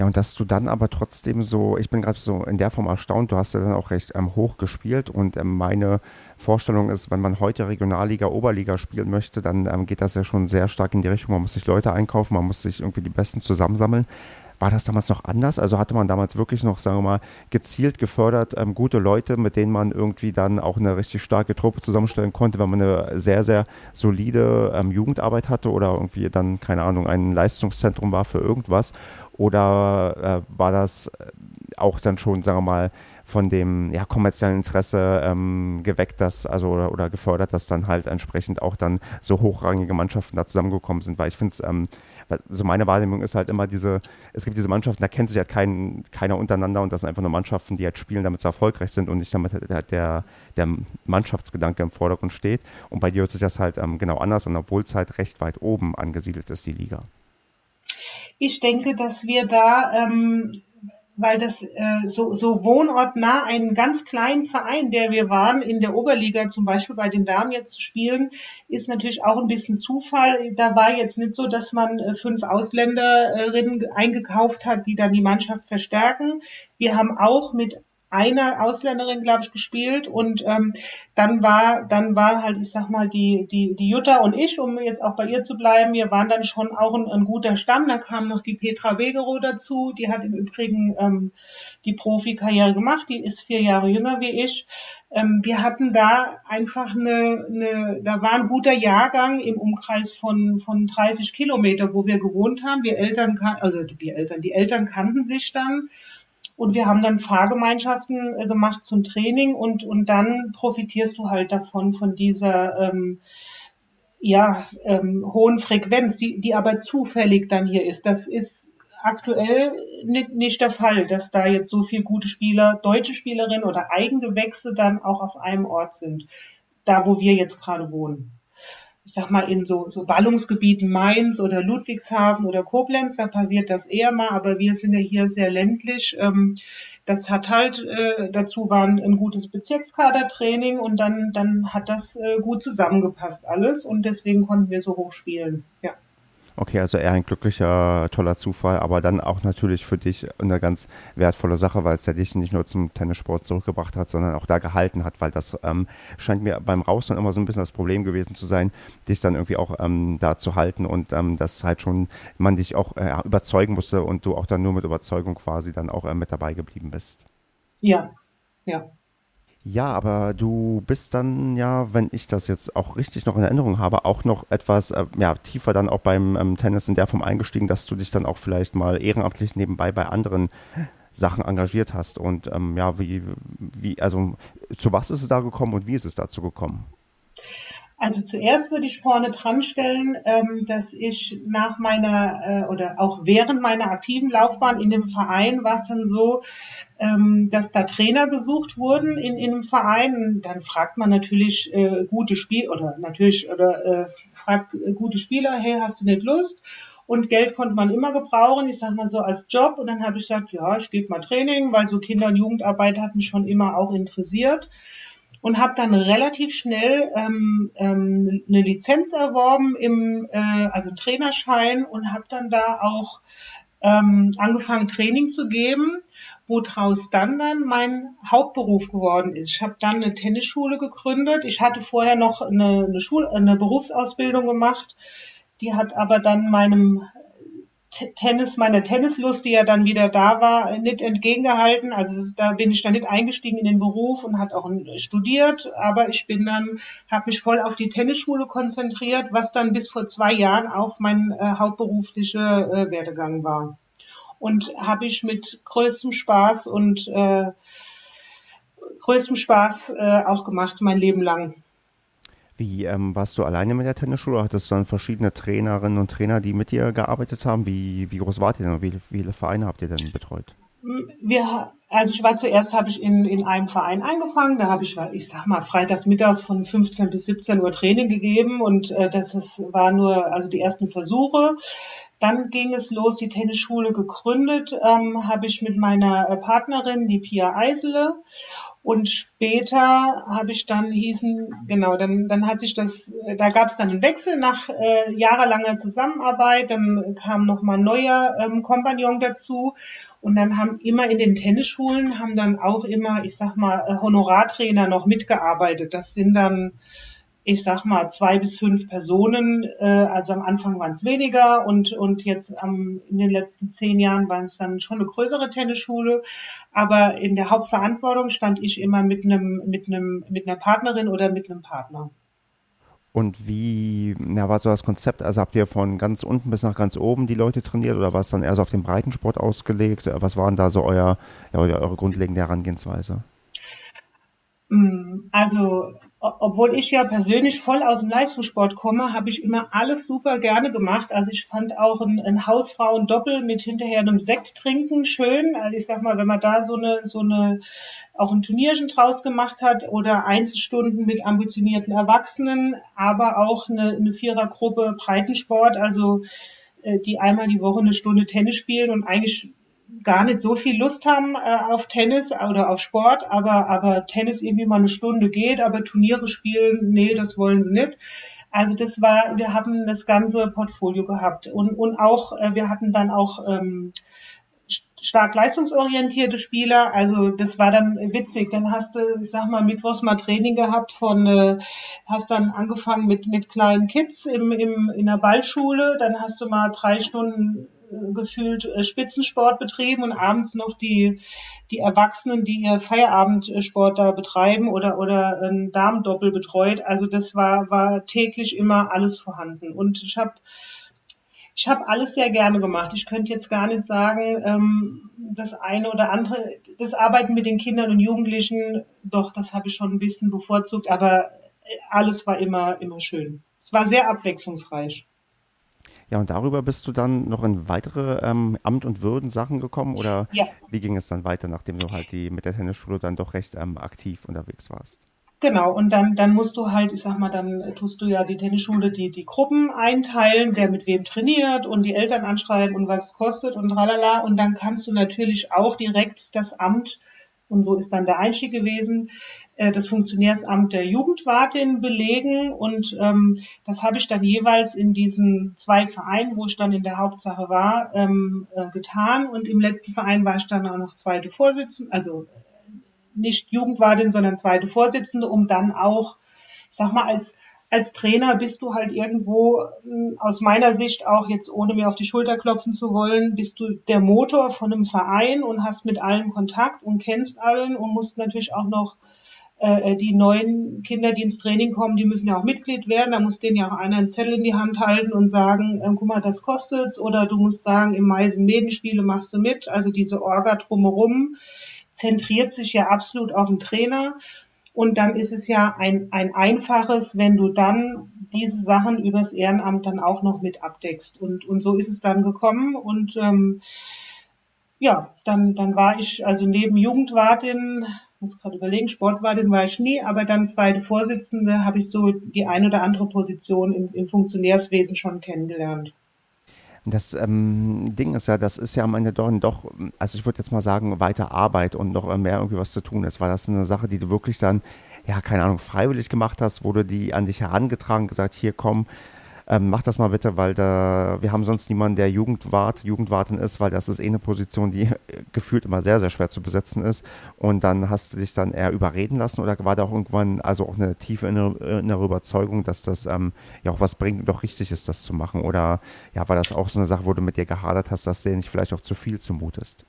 Ja, und dass du dann aber trotzdem so, ich bin gerade so in der Form erstaunt, du hast ja dann auch recht ähm, hoch gespielt und ähm, meine Vorstellung ist, wenn man heute Regionalliga, Oberliga spielen möchte, dann ähm, geht das ja schon sehr stark in die Richtung, man muss sich Leute einkaufen, man muss sich irgendwie die Besten zusammensammeln. War das damals noch anders? Also hatte man damals wirklich noch, sagen wir mal, gezielt gefördert, ähm, gute Leute, mit denen man irgendwie dann auch eine richtig starke Truppe zusammenstellen konnte, wenn man eine sehr, sehr solide ähm, Jugendarbeit hatte oder irgendwie dann, keine Ahnung, ein Leistungszentrum war für irgendwas? Oder äh, war das äh, auch dann schon, sagen wir mal, von dem ja, kommerziellen Interesse ähm, geweckt, dass, also oder, oder, gefördert, dass dann halt entsprechend auch dann so hochrangige Mannschaften da zusammengekommen sind, weil ich finde es, ähm, also meine Wahrnehmung ist halt immer diese, es gibt diese Mannschaften, da kennt sich halt kein, keiner untereinander und das sind einfach nur Mannschaften, die halt spielen, damit sie erfolgreich sind und nicht damit halt der, der Mannschaftsgedanke im Vordergrund steht. Und bei dir hört sich das halt ähm, genau anders an, obwohl es halt recht weit oben angesiedelt ist, die Liga. Ich denke, dass wir da ähm, weil das äh, so, so wohnortnah einen ganz kleinen Verein, der wir waren, in der Oberliga zum Beispiel bei den Damen jetzt spielen, ist natürlich auch ein bisschen Zufall. Da war jetzt nicht so, dass man äh, fünf Ausländerinnen eingekauft hat, die dann die Mannschaft verstärken. Wir haben auch mit einer Ausländerin, glaube ich, gespielt und ähm, dann war dann war halt, ich sag mal, die die die Jutta und ich, um jetzt auch bei ihr zu bleiben, wir waren dann schon auch ein, ein guter Stamm. Da kam noch die Petra Wegerow dazu, die hat im Übrigen ähm, die Profikarriere gemacht, die ist vier Jahre jünger wie ich. Ähm, wir hatten da einfach eine, eine, da war ein guter Jahrgang im Umkreis von von 30 Kilometer, wo wir gewohnt haben. Wir Eltern, also die Eltern, die Eltern kannten sich dann und wir haben dann Fahrgemeinschaften äh, gemacht zum Training und, und dann profitierst du halt davon, von dieser ähm, ja, ähm, hohen Frequenz, die, die aber zufällig dann hier ist. Das ist aktuell nicht, nicht der Fall, dass da jetzt so viele gute Spieler, deutsche Spielerinnen oder Eigengewächse dann auch auf einem Ort sind, da wo wir jetzt gerade wohnen ich sag mal, in so, so Ballungsgebieten Mainz oder Ludwigshafen oder Koblenz, da passiert das eher mal, aber wir sind ja hier sehr ländlich. Ähm, das hat halt, äh, dazu war ein, gutes Bezirkskadertraining und dann, dann hat das äh, gut zusammengepasst alles und deswegen konnten wir so hoch spielen, ja. Okay, also eher ein glücklicher, toller Zufall, aber dann auch natürlich für dich eine ganz wertvolle Sache, weil es ja dich nicht nur zum Tennissport zurückgebracht hat, sondern auch da gehalten hat, weil das ähm, scheint mir beim Rausfahren immer so ein bisschen das Problem gewesen zu sein, dich dann irgendwie auch ähm, da zu halten und ähm, dass halt schon man dich auch äh, überzeugen musste und du auch dann nur mit Überzeugung quasi dann auch äh, mit dabei geblieben bist. Ja, ja. Ja, aber du bist dann ja, wenn ich das jetzt auch richtig noch in Erinnerung habe, auch noch etwas äh, ja, tiefer dann auch beim ähm, Tennis in der Form eingestiegen, dass du dich dann auch vielleicht mal ehrenamtlich nebenbei bei anderen Sachen engagiert hast. Und ähm, ja, wie, wie, also zu was ist es da gekommen und wie ist es dazu gekommen? Also zuerst würde ich vorne dran stellen, ähm, dass ich nach meiner äh, oder auch während meiner aktiven Laufbahn in dem Verein war es dann so, dass da Trainer gesucht wurden in, in einem Verein. Dann fragt man natürlich äh, gute Spiel oder natürlich oder äh, fragt äh, gute Spieler, hey, hast du nicht Lust? Und Geld konnte man immer gebrauchen, ich sag mal so als Job. Und dann habe ich gesagt, ja, ich gebe mal Training, weil so Kinder- und Jugendarbeit hat mich schon immer auch interessiert und habe dann relativ schnell ähm, ähm, eine Lizenz erworben im äh, also Trainerschein und habe dann da auch ähm, angefangen Training zu geben, woraus dann dann mein Hauptberuf geworden ist. Ich habe dann eine Tennisschule gegründet. Ich hatte vorher noch eine, eine, Schul eine Berufsausbildung gemacht. Die hat aber dann meinem Tennis, meiner Tennislust, die ja dann wieder da war, nicht entgegengehalten. Also da bin ich dann nicht eingestiegen in den Beruf und hat auch studiert, aber ich bin dann, habe mich voll auf die Tennisschule konzentriert, was dann bis vor zwei Jahren auch mein äh, hauptberuflicher äh, Werdegang war. Und habe ich mit größtem Spaß und äh, größtem Spaß äh, auch gemacht, mein Leben lang. Wie ähm, warst du alleine mit der Tennisschule? Hattest du dann verschiedene Trainerinnen und Trainer, die mit dir gearbeitet haben? Wie, wie groß wart ihr denn? Wie, wie viele Vereine habt ihr denn betreut? Wir, also ich war zuerst, habe ich in, in einem Verein angefangen. Da habe ich, ich sag mal, freitags mittags von 15 bis 17 Uhr Training gegeben und äh, das ist, war nur also die ersten Versuche. Dann ging es los, die Tennisschule gegründet, ähm, habe ich mit meiner äh, Partnerin, die Pia Eisele. Und später habe ich dann hießen, genau, dann, dann hat sich das, da gab es dann einen Wechsel nach äh, jahrelanger Zusammenarbeit, dann kam nochmal ein neuer ähm, Kompagnon dazu und dann haben immer in den Tennisschulen, haben dann auch immer, ich sag mal, äh, Honorartrainer noch mitgearbeitet. Das sind dann ich sag mal, zwei bis fünf Personen. Äh, also am Anfang waren es weniger und, und jetzt am, in den letzten zehn Jahren waren es dann schon eine größere Tennisschule. Aber in der Hauptverantwortung stand ich immer mit einem, mit einem, mit einer Partnerin oder mit einem Partner. Und wie ja, war so das Konzept? Also habt ihr von ganz unten bis nach ganz oben die Leute trainiert oder war es dann eher so auf den Breitensport ausgelegt? Was waren da so euer, ja, eure grundlegende Herangehensweise? Mm, also obwohl ich ja persönlich voll aus dem Leistungssport komme, habe ich immer alles super gerne gemacht. Also ich fand auch ein, ein Hausfrauendoppel mit hinterher einem Sekt trinken schön. Also ich sag mal, wenn man da so eine, so eine, auch ein Turnierchen draus gemacht hat oder Einzelstunden mit ambitionierten Erwachsenen, aber auch eine, eine Vierergruppe Breitensport, also äh, die einmal die Woche eine Stunde Tennis spielen und eigentlich gar nicht so viel Lust haben äh, auf Tennis oder auf Sport, aber, aber Tennis irgendwie mal eine Stunde geht, aber Turniere spielen, nee, das wollen sie nicht. Also das war, wir haben das ganze Portfolio gehabt und, und auch, äh, wir hatten dann auch ähm, stark leistungsorientierte Spieler. Also das war dann witzig. Dann hast du, ich sag mal, mittwochs mal Training gehabt von, äh, hast dann angefangen mit, mit kleinen Kids im, im, in der Ballschule. Dann hast du mal drei Stunden gefühlt äh, Spitzensport betrieben und abends noch die, die Erwachsenen, die ihr Feierabendsport da betreiben oder, oder ein Damendoppel betreut. Also das war, war täglich immer alles vorhanden. Und ich habe ich habe alles sehr gerne gemacht. Ich könnte jetzt gar nicht sagen, ähm, das eine oder andere, das Arbeiten mit den Kindern und Jugendlichen, doch, das habe ich schon ein bisschen bevorzugt, aber alles war immer, immer schön. Es war sehr abwechslungsreich. Ja, und darüber bist du dann noch in weitere ähm, Amt- und Würden-Sachen gekommen oder ja. wie ging es dann weiter, nachdem du halt die mit der Tennisschule dann doch recht ähm, aktiv unterwegs warst? Genau, und dann, dann musst du halt, ich sag mal, dann tust du ja die Tennisschule die, die Gruppen einteilen, wer mit wem trainiert und die Eltern anschreiben und was es kostet und tralala. Und dann kannst du natürlich auch direkt das Amt, und so ist dann der Einstieg gewesen, äh, das Funktionärsamt der Jugendwartin belegen. Und ähm, das habe ich dann jeweils in diesen zwei Vereinen, wo ich dann in der Hauptsache war, ähm, äh, getan. Und im letzten Verein war ich dann auch noch zweite Vorsitzende, also nicht Jugendwartin, sondern zweite Vorsitzende, um dann auch, ich sag mal, als als Trainer bist du halt irgendwo, hm, aus meiner Sicht auch jetzt, ohne mir auf die Schulter klopfen zu wollen, bist du der Motor von einem Verein und hast mit allen Kontakt und kennst allen und musst natürlich auch noch äh, die neuen Kinder, die ins Training kommen, die müssen ja auch Mitglied werden. Da muss denen ja auch einer einen Zettel in die Hand halten und sagen, äh, guck mal, das kostet's. Oder du musst sagen, im Mai sind Medenspiele, machst du mit. Also diese Orga drumherum zentriert sich ja absolut auf den Trainer. Und dann ist es ja ein, ein einfaches, wenn du dann diese Sachen übers Ehrenamt dann auch noch mit abdeckst. Und, und so ist es dann gekommen. Und ähm, ja, dann, dann war ich also neben Jugendwartin, muss gerade überlegen, Sportwartin war ich nie, aber dann zweite Vorsitzende habe ich so die eine oder andere Position im, im Funktionärswesen schon kennengelernt. Das ähm, Ding ist ja, das ist ja am Ende doch, doch also ich würde jetzt mal sagen, weiter Arbeit und noch mehr irgendwie was zu tun ist. War das eine Sache, die du wirklich dann, ja, keine Ahnung, freiwillig gemacht hast? Wurde die an dich herangetragen, gesagt, hier komm, ähm, mach das mal bitte, weil da, wir haben sonst niemanden, der Jugendwart, Jugendwartin ist, weil das ist eh eine Position, die gefühlt immer sehr, sehr schwer zu besetzen ist. Und dann hast du dich dann eher überreden lassen oder war da auch irgendwann also auch eine tiefe innere, innere Überzeugung, dass das ähm, ja auch was bringt und doch richtig ist, das zu machen? Oder ja, war das auch so eine Sache, wo du mit dir gehadert hast, dass dir nicht vielleicht auch zu viel zumutest?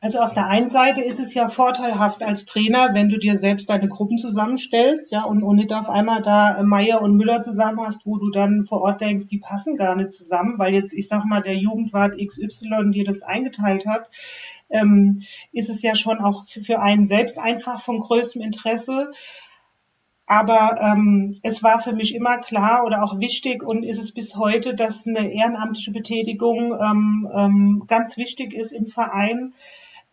Also auf der einen Seite ist es ja vorteilhaft als Trainer, wenn du dir selbst deine Gruppen zusammenstellst, ja, und, und nicht auf einmal da Meier und Müller zusammen hast, wo du dann vor Ort denkst, die passen gar nicht zusammen, weil jetzt, ich sag mal, der Jugendwart XY dir das eingeteilt hat, ähm, ist es ja schon auch für einen selbst einfach von größtem Interesse. Aber ähm, es war für mich immer klar oder auch wichtig und ist es bis heute, dass eine ehrenamtliche Betätigung ähm, ähm, ganz wichtig ist im Verein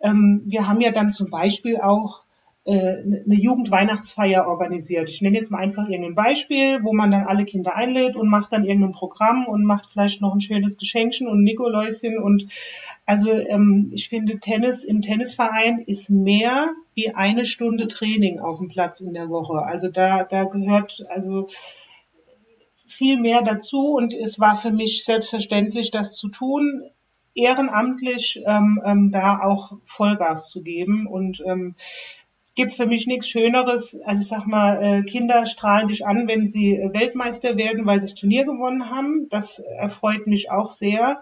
ähm, wir haben ja dann zum Beispiel auch äh, eine Jugendweihnachtsfeier organisiert. Ich nenne jetzt mal einfach irgendein Beispiel, wo man dann alle Kinder einlädt und macht dann irgendein Programm und macht vielleicht noch ein schönes Geschenkchen und Nikoläuschen und also ähm, ich finde Tennis im Tennisverein ist mehr wie eine Stunde Training auf dem Platz in der Woche. Also da da gehört also viel mehr dazu und es war für mich selbstverständlich, das zu tun ehrenamtlich ähm, ähm, da auch Vollgas zu geben und ähm, gibt für mich nichts Schöneres. Also ich sag mal, äh, Kinder strahlen dich an, wenn sie Weltmeister werden, weil sie das Turnier gewonnen haben. Das erfreut mich auch sehr.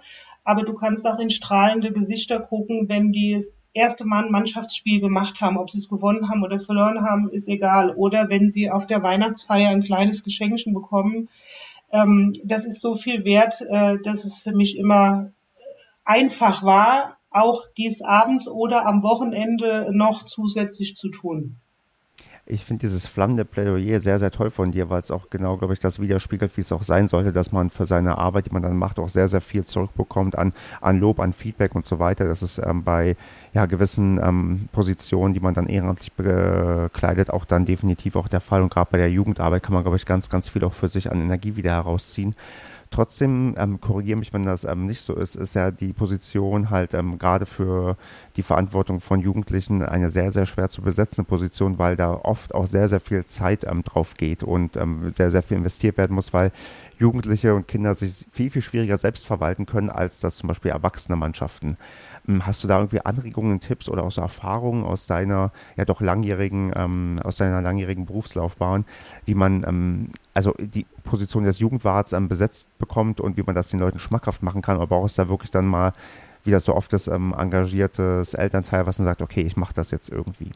Aber du kannst auch in strahlende Gesichter gucken, wenn die das erste Mal ein Mannschaftsspiel gemacht haben. Ob sie es gewonnen haben oder verloren haben, ist egal. Oder wenn sie auf der Weihnachtsfeier ein kleines Geschenkchen bekommen. Ähm, das ist so viel wert, äh, dass es für mich immer einfach war, auch dies abends oder am Wochenende noch zusätzlich zu tun. Ich finde dieses flammende Plädoyer sehr, sehr toll von dir, weil es auch genau, glaube ich, das widerspiegelt, wie es auch sein sollte, dass man für seine Arbeit, die man dann macht, auch sehr, sehr viel zurückbekommt an, an Lob, an Feedback und so weiter. Das ist ähm, bei ja, gewissen ähm, Positionen, die man dann ehrenamtlich bekleidet, auch dann definitiv auch der Fall. Und gerade bei der Jugendarbeit kann man, glaube ich, ganz, ganz viel auch für sich an Energie wieder herausziehen. Trotzdem, ähm, korrigiere mich, wenn das ähm, nicht so ist, ist ja die Position halt ähm, gerade für die Verantwortung von Jugendlichen eine sehr, sehr schwer zu besetzende Position, weil da oft auch sehr, sehr viel Zeit ähm, drauf geht und ähm, sehr, sehr viel investiert werden muss, weil Jugendliche und Kinder sich viel, viel schwieriger selbst verwalten können, als das zum Beispiel erwachsene Mannschaften. Ähm, hast du da irgendwie Anregungen, Tipps oder auch so Erfahrungen aus deiner ja doch langjährigen, ähm, aus deiner langjährigen Berufslaufbahn, wie man ähm, also die Position des Jugendwarts ähm, besetzt bekommt und wie man das den Leuten schmackhaft machen kann, aber auch ist da wirklich dann mal, wie das so oft ist, ähm, engagiertes Elternteil, was dann sagt, okay, ich mache das jetzt irgendwie.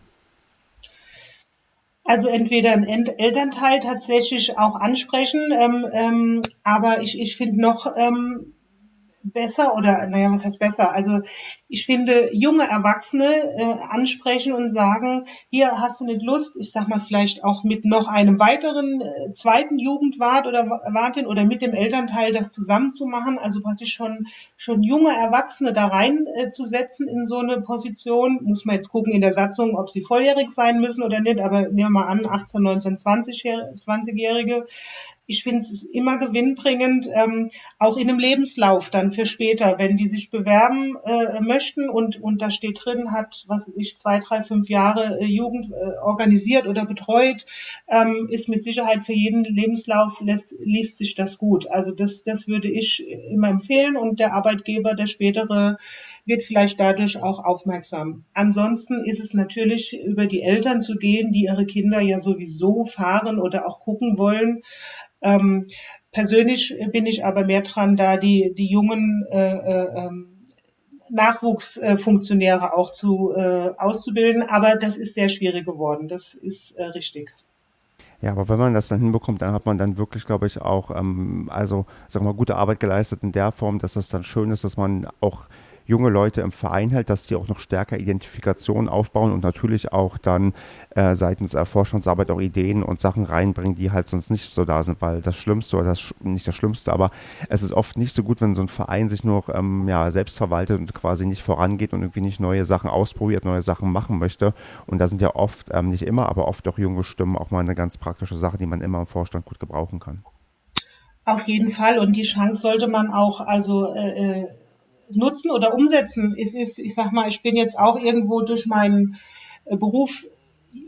Also entweder ein Elternteil tatsächlich auch ansprechen, ähm, ähm, aber ich, ich finde noch besser oder naja, was heißt besser? Also ich finde junge Erwachsene äh, ansprechen und sagen, hier hast du nicht Lust, ich sag mal vielleicht auch mit noch einem weiteren äh, zweiten Jugendwart oder Wartin oder mit dem Elternteil das zusammenzumachen, also praktisch schon schon junge Erwachsene da rein äh, in so eine Position. Muss man jetzt gucken in der Satzung, ob sie volljährig sein müssen oder nicht, aber nehmen wir mal an, 18, 19, 20, 20-Jährige ich finde es immer gewinnbringend, ähm, auch in einem Lebenslauf dann für später, wenn die sich bewerben äh, möchten und, und da steht drin, hat, was ich, zwei, drei, fünf Jahre äh, Jugend äh, organisiert oder betreut, ähm, ist mit Sicherheit für jeden Lebenslauf, lässt, liest sich das gut. Also das, das würde ich immer empfehlen und der Arbeitgeber, der spätere, wird vielleicht dadurch auch aufmerksam. Ansonsten ist es natürlich über die Eltern zu gehen, die ihre Kinder ja sowieso fahren oder auch gucken wollen. Ähm, persönlich bin ich aber mehr dran, da die, die Jungen äh, äh, ähm, Nachwuchsfunktionäre auch zu äh, auszubilden. Aber das ist sehr schwierig geworden. Das ist äh, richtig. Ja, aber wenn man das dann hinbekommt, dann hat man dann wirklich, glaube ich, auch, ähm, also, sagen wir mal, gute Arbeit geleistet in der Form, dass das dann schön ist, dass man auch junge Leute im Verein hält, dass die auch noch stärker Identifikation aufbauen und natürlich auch dann äh, seitens äh, Vorstandsarbeit auch Ideen und Sachen reinbringen, die halt sonst nicht so da sind, weil das Schlimmste oder das nicht das Schlimmste, aber es ist oft nicht so gut, wenn so ein Verein sich nur ähm, ja, selbst verwaltet und quasi nicht vorangeht und irgendwie nicht neue Sachen ausprobiert, neue Sachen machen möchte. Und da sind ja oft, ähm, nicht immer, aber oft auch junge Stimmen auch mal eine ganz praktische Sache, die man immer im Vorstand gut gebrauchen kann. Auf jeden Fall. Und die Chance sollte man auch also äh, äh nutzen oder umsetzen. Es ist, ich sag mal, ich bin jetzt auch irgendwo durch meinen äh, Beruf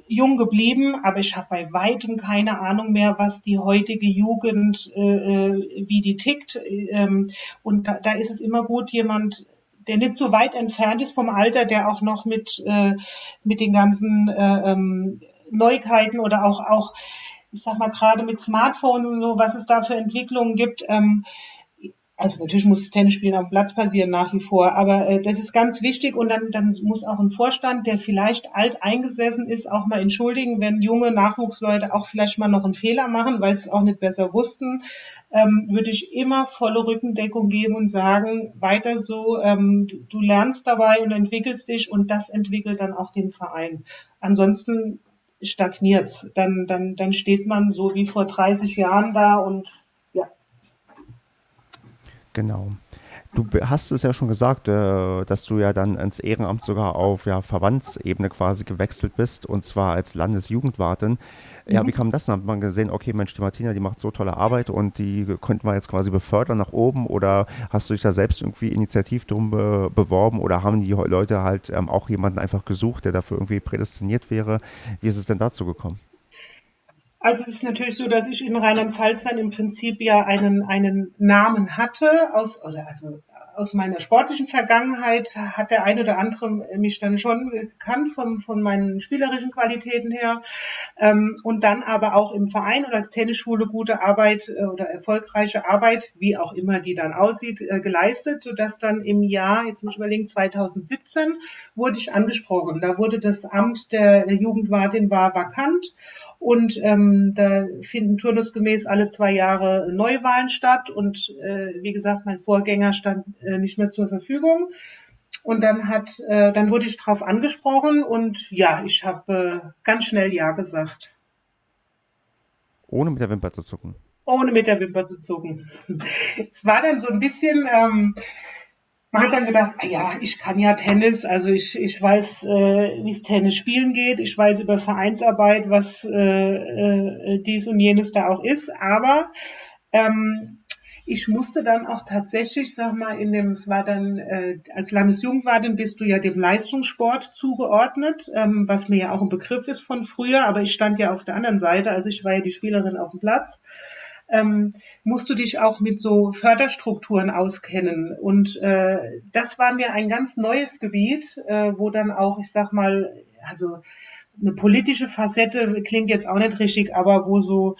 jung geblieben, aber ich habe bei weitem keine Ahnung mehr, was die heutige Jugend, äh, äh, wie die tickt. Ähm, und da, da ist es immer gut, jemand, der nicht so weit entfernt ist vom Alter, der auch noch mit, äh, mit den ganzen äh, ähm, Neuigkeiten oder auch, auch, ich sag mal, gerade mit Smartphones und so, was es da für Entwicklungen gibt, ähm, also natürlich muss das Tennisspielen auf dem Platz passieren nach wie vor, aber äh, das ist ganz wichtig und dann, dann muss auch ein Vorstand, der vielleicht alt eingesessen ist, auch mal entschuldigen, wenn junge Nachwuchsleute auch vielleicht mal noch einen Fehler machen, weil sie es auch nicht besser wussten, ähm, würde ich immer volle Rückendeckung geben und sagen, weiter so, ähm, du, lernst dabei und entwickelst dich und das entwickelt dann auch den Verein. Ansonsten stagniert's, dann, dann, dann steht man so wie vor 30 Jahren da und Genau. Du hast es ja schon gesagt, äh, dass du ja dann ins Ehrenamt sogar auf ja, Verbandsebene quasi gewechselt bist und zwar als Landesjugendwartin. Ja, mhm. wie kam das? Dann hat man gesehen, okay, Mensch, die Martina, die macht so tolle Arbeit und die könnten wir jetzt quasi befördern nach oben oder hast du dich da selbst irgendwie initiativ drum be beworben oder haben die Leute halt ähm, auch jemanden einfach gesucht, der dafür irgendwie prädestiniert wäre? Wie ist es denn dazu gekommen? Also es ist natürlich so, dass ich in Rheinland-Pfalz dann im Prinzip ja einen, einen Namen hatte, aus, oder also aus meiner sportlichen Vergangenheit hat der eine oder andere mich dann schon gekannt von, von meinen spielerischen Qualitäten her. Ähm, und dann aber auch im Verein oder als Tennisschule gute Arbeit äh, oder erfolgreiche Arbeit, wie auch immer die dann aussieht, äh, geleistet, sodass dann im Jahr, jetzt muss ich überlegen, 2017 wurde ich angesprochen. Da wurde das Amt der Jugendwartin war vakant und ähm, da finden turnusgemäß alle zwei Jahre Neuwahlen statt. Und äh, wie gesagt, mein Vorgänger stand äh, nicht mehr zur Verfügung. Und dann hat, äh, dann wurde ich drauf angesprochen und ja, ich habe äh, ganz schnell Ja gesagt. Ohne mit der Wimper zu zucken. Ohne mit der Wimper zu zucken. es war dann so ein bisschen, ähm, man hat dann gedacht, ah ja, ich kann ja Tennis, also ich, ich weiß, äh, wie es Tennis spielen geht, ich weiß über Vereinsarbeit, was äh, äh, dies und jenes da auch ist, aber ähm, ich musste dann auch tatsächlich, sag mal, in dem, es war dann, äh, als Landesjugendwartin bist du ja dem Leistungssport zugeordnet, ähm, was mir ja auch ein Begriff ist von früher, aber ich stand ja auf der anderen Seite, also ich war ja die Spielerin auf dem Platz ähm, musst du dich auch mit so Förderstrukturen auskennen. Und äh, das war mir ein ganz neues Gebiet, äh, wo dann auch, ich sag mal, also eine politische Facette klingt jetzt auch nicht richtig, aber wo so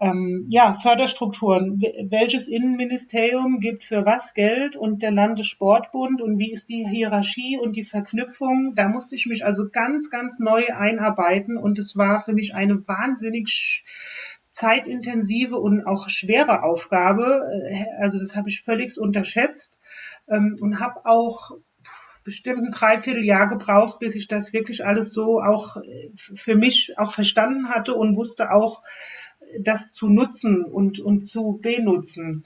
ähm, ja, Förderstrukturen. Welches Innenministerium gibt für was Geld und der Landessportbund und wie ist die Hierarchie und die Verknüpfung? Da musste ich mich also ganz, ganz neu einarbeiten und es war für mich eine wahnsinnig zeitintensive und auch schwere Aufgabe. Äh, also das habe ich völlig unterschätzt ähm, und habe auch bestimmt ein Dreivierteljahr gebraucht, bis ich das wirklich alles so auch äh, für mich auch verstanden hatte und wusste auch, das zu nutzen und, und zu benutzen.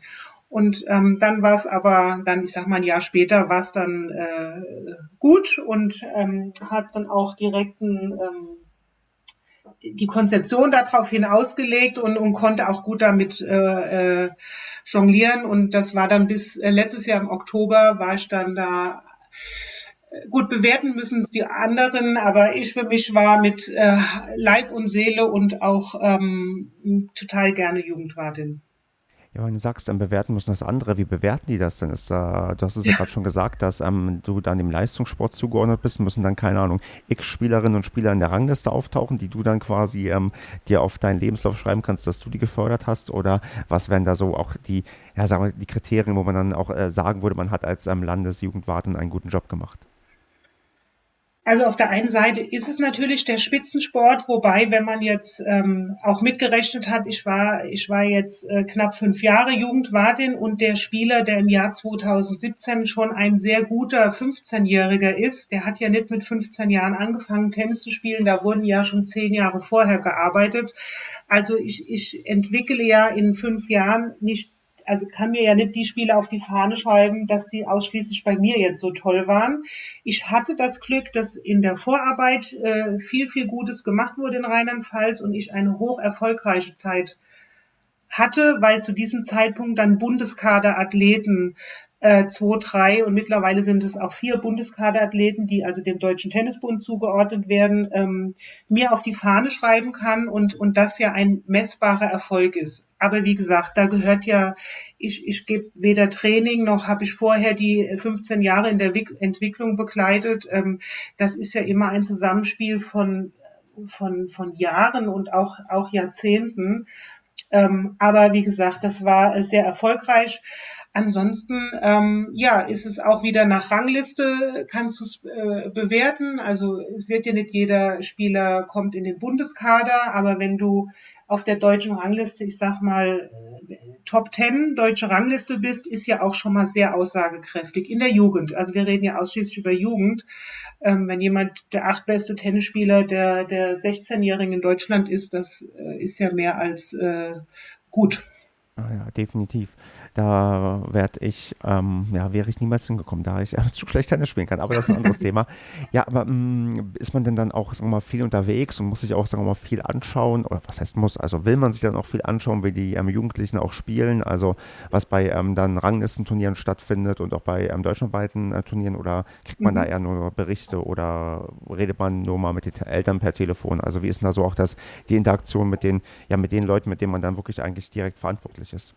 Und ähm, dann war es aber, dann, ich sag mal, ein Jahr später war es dann äh, gut und ähm, hat dann auch direkten ähm, die Konzeption daraufhin ausgelegt und, und konnte auch gut damit äh, äh, jonglieren. Und das war dann bis äh, letztes Jahr im Oktober war ich dann da. Gut, bewerten müssen es die anderen, aber ich für mich war mit äh, Leib und Seele und auch ähm, total gerne Jugendwartin. Ja, wenn du sagst, dann bewerten müssen das andere, wie bewerten die das denn? Ist, äh, du hast es ja, ja gerade schon gesagt, dass ähm, du dann dem Leistungssport zugeordnet bist, müssen dann, keine Ahnung, x Spielerinnen und Spieler in der Rangliste auftauchen, die du dann quasi ähm, dir auf deinen Lebenslauf schreiben kannst, dass du die gefördert hast? Oder was wären da so auch die, ja, sagen wir, die Kriterien, wo man dann auch äh, sagen würde, man hat als ähm, Landesjugendwarten einen guten Job gemacht? Also auf der einen Seite ist es natürlich der Spitzensport, wobei, wenn man jetzt ähm, auch mitgerechnet hat, ich war, ich war jetzt äh, knapp fünf Jahre Jugendwartin und der Spieler, der im Jahr 2017 schon ein sehr guter 15-Jähriger ist, der hat ja nicht mit 15 Jahren angefangen, Tennis zu spielen, da wurden ja schon zehn Jahre vorher gearbeitet. Also ich, ich entwickle ja in fünf Jahren nicht also kann mir ja nicht die Spiele auf die Fahne schreiben, dass die ausschließlich bei mir jetzt so toll waren. Ich hatte das Glück, dass in der Vorarbeit äh, viel, viel Gutes gemacht wurde in Rheinland-Pfalz und ich eine hoch erfolgreiche Zeit hatte, weil zu diesem Zeitpunkt dann Bundeskaderathleten äh, zwei, drei und mittlerweile sind es auch vier Bundeskaderathleten, die also dem Deutschen Tennisbund zugeordnet werden, ähm, mir auf die Fahne schreiben kann und, und das ja ein messbarer Erfolg ist. Aber wie gesagt, da gehört ja, ich, ich gebe weder Training noch habe ich vorher die 15 Jahre in der Entwicklung begleitet. Ähm, das ist ja immer ein Zusammenspiel von, von, von Jahren und auch, auch Jahrzehnten. Ähm, aber wie gesagt, das war sehr erfolgreich. Ansonsten, ähm, ja, ist es auch wieder nach Rangliste, kannst du es äh, bewerten. Also es wird ja nicht jeder Spieler kommt in den Bundeskader, aber wenn du auf der deutschen Rangliste, ich sag mal, äh, Top 10 deutsche Rangliste bist, ist ja auch schon mal sehr aussagekräftig in der Jugend. Also wir reden ja ausschließlich über Jugend. Ähm, wenn jemand der achtbeste Tennisspieler der, der 16-Jährigen in Deutschland ist, das äh, ist ja mehr als äh, gut. Ah ja, definitiv. Da werde ich, ähm, ja, wäre ich niemals hingekommen, da ich äh, zu schlecht Tennis spielen kann. Aber das ist ein anderes Thema. Ja, aber mh, mm, ist man denn dann auch, sagen wir mal, viel unterwegs und muss sich auch, sagen wir mal, viel anschauen? Oder was heißt muss? Also will man sich dann auch viel anschauen, wie die ähm, Jugendlichen auch spielen? Also was bei ähm, dann Ranglistenturnieren stattfindet und auch bei ähm, deutschlandweiten äh, Turnieren? Oder kriegt man mhm. da eher nur Berichte oder redet man nur mal mit den Eltern per Telefon? Also wie ist denn da so auch das, die Interaktion mit den, ja, mit den Leuten, mit denen man dann wirklich eigentlich direkt verantwortlich ist?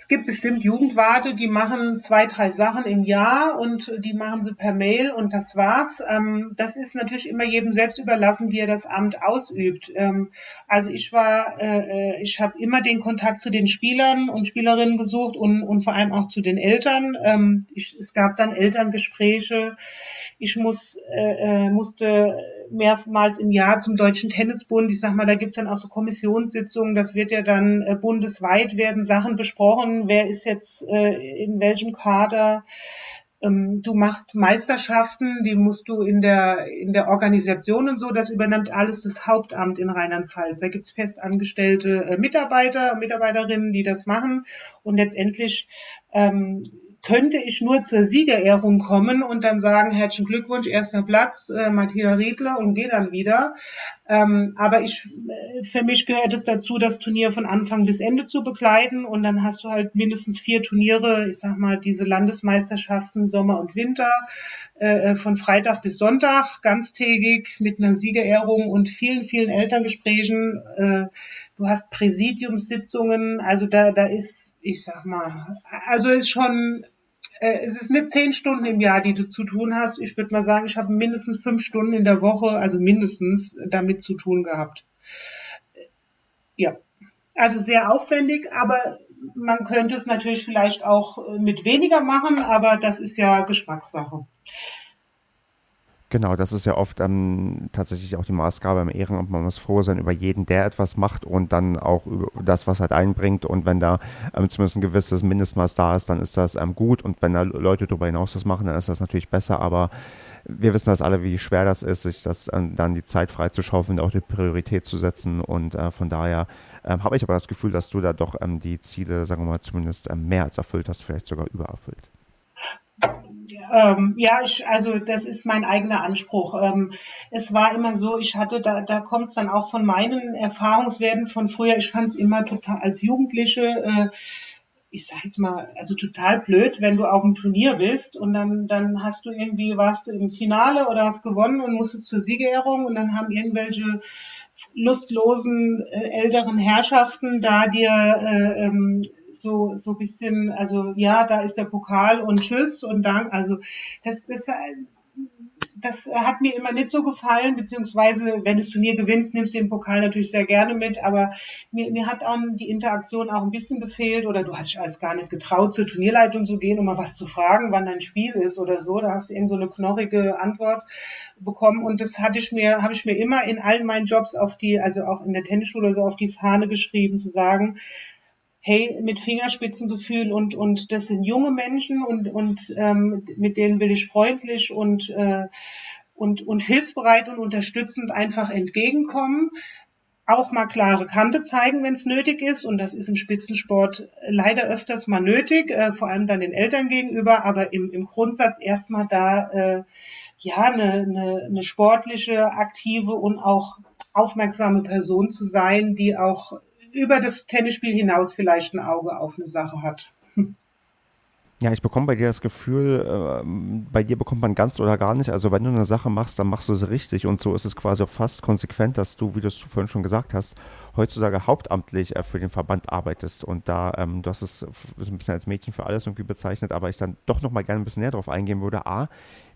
Es gibt bestimmt Jugendwarte, die machen zwei, drei Sachen im Jahr und die machen sie per Mail und das war's. Ähm, das ist natürlich immer jedem selbst überlassen, wie er das Amt ausübt. Ähm, also ich war, äh, ich habe immer den Kontakt zu den Spielern und Spielerinnen gesucht und, und vor allem auch zu den Eltern. Ähm, ich, es gab dann Elterngespräche. Ich muss, äh, äh musste mehrmals im Jahr zum Deutschen Tennisbund. Ich sag mal, da gibt's dann auch so Kommissionssitzungen. Das wird ja dann bundesweit werden Sachen besprochen. Wer ist jetzt äh, in welchem Kader? Ähm, du machst Meisterschaften, die musst du in der, in der Organisation und so, das übernimmt alles das Hauptamt in Rheinland-Pfalz. Da gibt's festangestellte äh, Mitarbeiter, Mitarbeiterinnen, die das machen. Und letztendlich ähm, könnte ich nur zur Siegerehrung kommen und dann sagen, herzlichen Glückwunsch, erster Platz, äh, Martina Riedler und gehe dann wieder. Ähm, aber ich, äh, für mich gehört es dazu, das Turnier von Anfang bis Ende zu begleiten und dann hast du halt mindestens vier Turniere, ich sag mal, diese Landesmeisterschaften Sommer und Winter, äh, äh von Freitag bis Sonntag, ganztägig mit einer Siegerehrung und vielen, vielen Elterngesprächen. Äh, du hast Präsidiumssitzungen, also da, da ist, ich sag mal, also ist schon, äh, es ist nicht zehn Stunden im Jahr, die du zu tun hast. Ich würde mal sagen, ich habe mindestens fünf Stunden in der Woche, also mindestens damit zu tun gehabt. Ja, also sehr aufwendig, aber man könnte es natürlich vielleicht auch mit weniger machen, aber das ist ja Geschmackssache. Genau, das ist ja oft ähm, tatsächlich auch die Maßgabe im Ehrenamt. Man muss froh sein über jeden, der etwas macht und dann auch über das, was halt einbringt. Und wenn da ähm, zumindest ein gewisses Mindestmaß da ist, dann ist das ähm, gut. Und wenn da Leute darüber hinaus das machen, dann ist das natürlich besser. Aber wir wissen das alle, wie schwer das ist, sich das ähm, dann die Zeit freizuschaufeln, auch die Priorität zu setzen. Und äh, von daher ähm, habe ich aber das Gefühl, dass du da doch ähm, die Ziele, sagen wir mal, zumindest mehr als erfüllt hast, vielleicht sogar übererfüllt. Ähm, ja, ich, also das ist mein eigener Anspruch. Ähm, es war immer so, ich hatte, da, da kommt es dann auch von meinen Erfahrungswerten von früher, ich fand es immer total als Jugendliche, äh, ich sag jetzt mal, also total blöd, wenn du auf dem Turnier bist und dann, dann hast du irgendwie, warst du im Finale oder hast gewonnen und musstest zur Siegerehrung und dann haben irgendwelche lustlosen äh, älteren Herrschaften da dir äh, ähm, so so bisschen, also ja, da ist der Pokal und tschüss und Dank. Also das, das das hat mir immer nicht so gefallen, beziehungsweise wenn das Turnier gewinnst, nimmst du den Pokal natürlich sehr gerne mit, aber mir, mir hat auch die Interaktion auch ein bisschen gefehlt oder du hast dich als gar nicht getraut, zur Turnierleitung zu gehen, um mal was zu fragen, wann dein Spiel ist oder so. Da hast du irgend so eine knorrige Antwort bekommen und das hatte ich mir, habe ich mir immer in allen meinen Jobs auf die, also auch in der Tennisschule so auf die Fahne geschrieben, zu sagen, hey, mit Fingerspitzengefühl und, und das sind junge Menschen und, und ähm, mit denen will ich freundlich und, äh, und, und hilfsbereit und unterstützend einfach entgegenkommen. Auch mal klare Kante zeigen, wenn es nötig ist. Und das ist im Spitzensport leider öfters mal nötig, äh, vor allem dann den Eltern gegenüber, aber im, im Grundsatz erstmal da äh, ja eine, eine, eine sportliche, aktive und auch aufmerksame Person zu sein, die auch über das Tennisspiel hinaus vielleicht ein Auge auf eine Sache hat. Ja, ich bekomme bei dir das Gefühl, äh, bei dir bekommt man ganz oder gar nicht. Also wenn du eine Sache machst, dann machst du sie richtig. Und so ist es quasi auch fast konsequent, dass du, wie du es vorhin schon gesagt hast, heutzutage hauptamtlich äh, für den Verband arbeitest. Und da, ähm, du hast es ein bisschen als Mädchen für alles irgendwie bezeichnet, aber ich dann doch nochmal gerne ein bisschen näher drauf eingehen würde. A,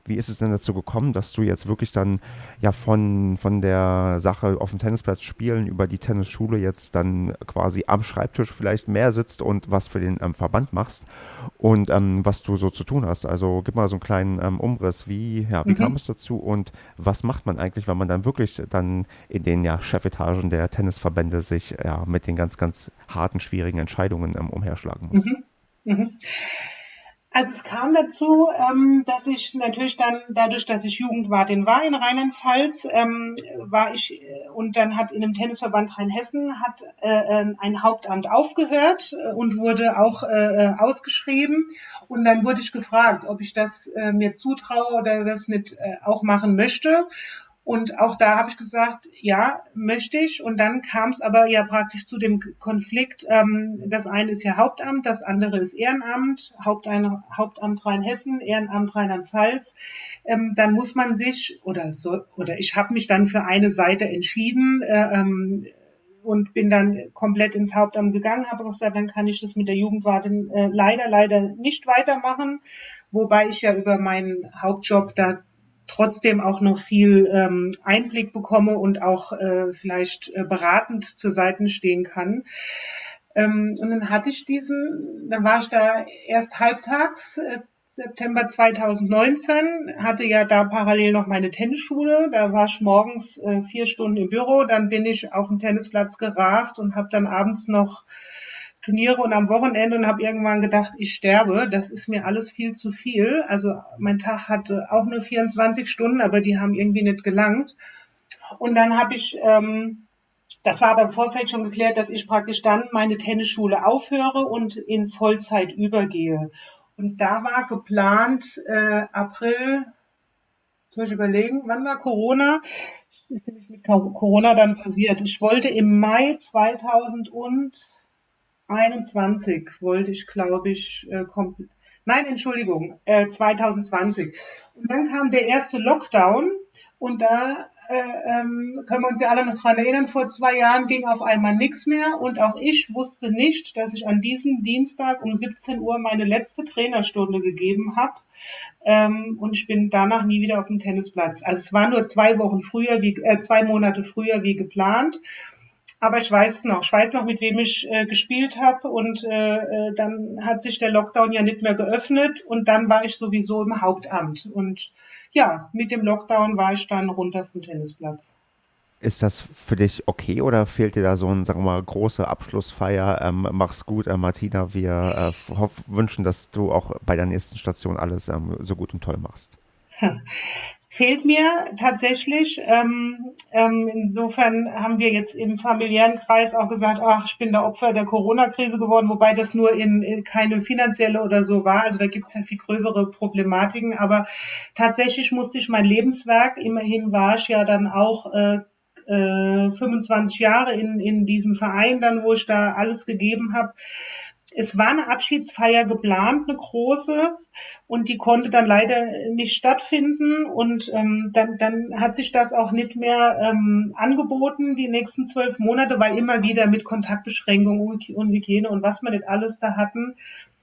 wie ist es denn dazu gekommen, dass du jetzt wirklich dann ja von, von der Sache auf dem Tennisplatz spielen über die Tennisschule jetzt dann quasi am Schreibtisch vielleicht mehr sitzt und was für den ähm, Verband machst und ähm, was du so zu tun hast? Also gib mal so einen kleinen ähm, Umriss. Wie, ja, wie mhm. kam es dazu und was macht man eigentlich, wenn man dann wirklich dann in den ja, Chefetagen der Tennisverbände sich ja, mit den ganz, ganz harten, schwierigen Entscheidungen ähm, umherschlagen muss? Mhm. Mhm. Also es kam dazu, ähm, dass ich natürlich dann, dadurch, dass ich Jugendwartin war in Rheinland-Pfalz, ähm, war ich, äh, und dann hat in dem Tennisverband Rheinhessen hat äh, ähm, ein Hauptamt aufgehört äh, und wurde auch ausgeschrieben. Und dann wurde ich gefragt, ob ich das mir zutraue oder das nicht auch machen möchte. Und auch da habe ich gesagt, ja, möchte ich. Und dann kam es aber ja praktisch zu dem Konflikt. Ähm, das eine ist ja Hauptamt, das andere ist Ehrenamt, Hauptamt, Hauptamt Rheinhessen, Ehrenamt Rheinland-Pfalz. Ähm, dann muss man sich oder so oder ich habe mich dann für eine Seite entschieden. Äh, ähm, und bin dann komplett ins Hauptamt gegangen, habe gesagt, dann kann ich das mit der Jugendwartin äh, leider, leider nicht weitermachen, wobei ich ja über meinen Hauptjob da trotzdem auch noch viel ähm, Einblick bekomme und auch äh, vielleicht äh, beratend zur Seite stehen kann. Ähm, und dann hatte ich diesen, dann war ich da erst halbtags, äh, September 2019, hatte ja da parallel noch meine Tennisschule. Da war ich morgens äh, vier Stunden im Büro, dann bin ich auf den Tennisplatz gerast und habe dann abends noch Turniere und am Wochenende und habe irgendwann gedacht, ich sterbe. Das ist mir alles viel zu viel. Also mein Tag hatte auch nur 24 Stunden, aber die haben irgendwie nicht gelangt. Und dann habe ich, ähm, das war aber im Vorfeld schon geklärt, dass ich praktisch dann meine Tennisschule aufhöre und in Vollzeit übergehe. Und da war geplant äh, April, soll ich überlegen, wann war Corona? Das ist nämlich mit Corona dann passiert. Ich wollte im Mai 2000 und 21 wollte ich, glaube ich, äh. Nein, Entschuldigung, äh, 2020. Und dann kam der erste Lockdown und da äh, ähm, können wir uns ja alle noch dran erinnern, vor zwei Jahren ging auf einmal nichts mehr und auch ich wusste nicht, dass ich an diesem Dienstag um 17 Uhr meine letzte Trainerstunde gegeben habe ähm, und ich bin danach nie wieder auf dem Tennisplatz. Also es war nur zwei Wochen früher, wie äh, zwei Monate früher wie geplant aber ich weiß es noch. Ich weiß noch, mit wem ich äh, gespielt habe. Und äh, äh, dann hat sich der Lockdown ja nicht mehr geöffnet. Und dann war ich sowieso im Hauptamt. Und ja, mit dem Lockdown war ich dann runter vom Tennisplatz. Ist das für dich okay oder fehlt dir da so ein, sagen wir mal, große Abschlussfeier? Ähm, mach's gut, äh, Martina. Wir äh, wünschen, dass du auch bei der nächsten Station alles ähm, so gut und toll machst. fehlt mir tatsächlich. Ähm, ähm, insofern haben wir jetzt im familiären Kreis auch gesagt, ach, ich bin der Opfer der Corona-Krise geworden, wobei das nur in, in keine finanzielle oder so war. Also da gibt es ja viel größere Problematiken. Aber tatsächlich musste ich mein Lebenswerk, immerhin war ich ja dann auch äh, äh, 25 Jahre in, in diesem Verein, dann wo ich da alles gegeben habe es war eine Abschiedsfeier geplant, eine große, und die konnte dann leider nicht stattfinden. Und ähm, dann, dann hat sich das auch nicht mehr ähm, angeboten, die nächsten zwölf Monate, weil immer wieder mit Kontaktbeschränkungen und, Hygiene und was wir nicht alles da hatten.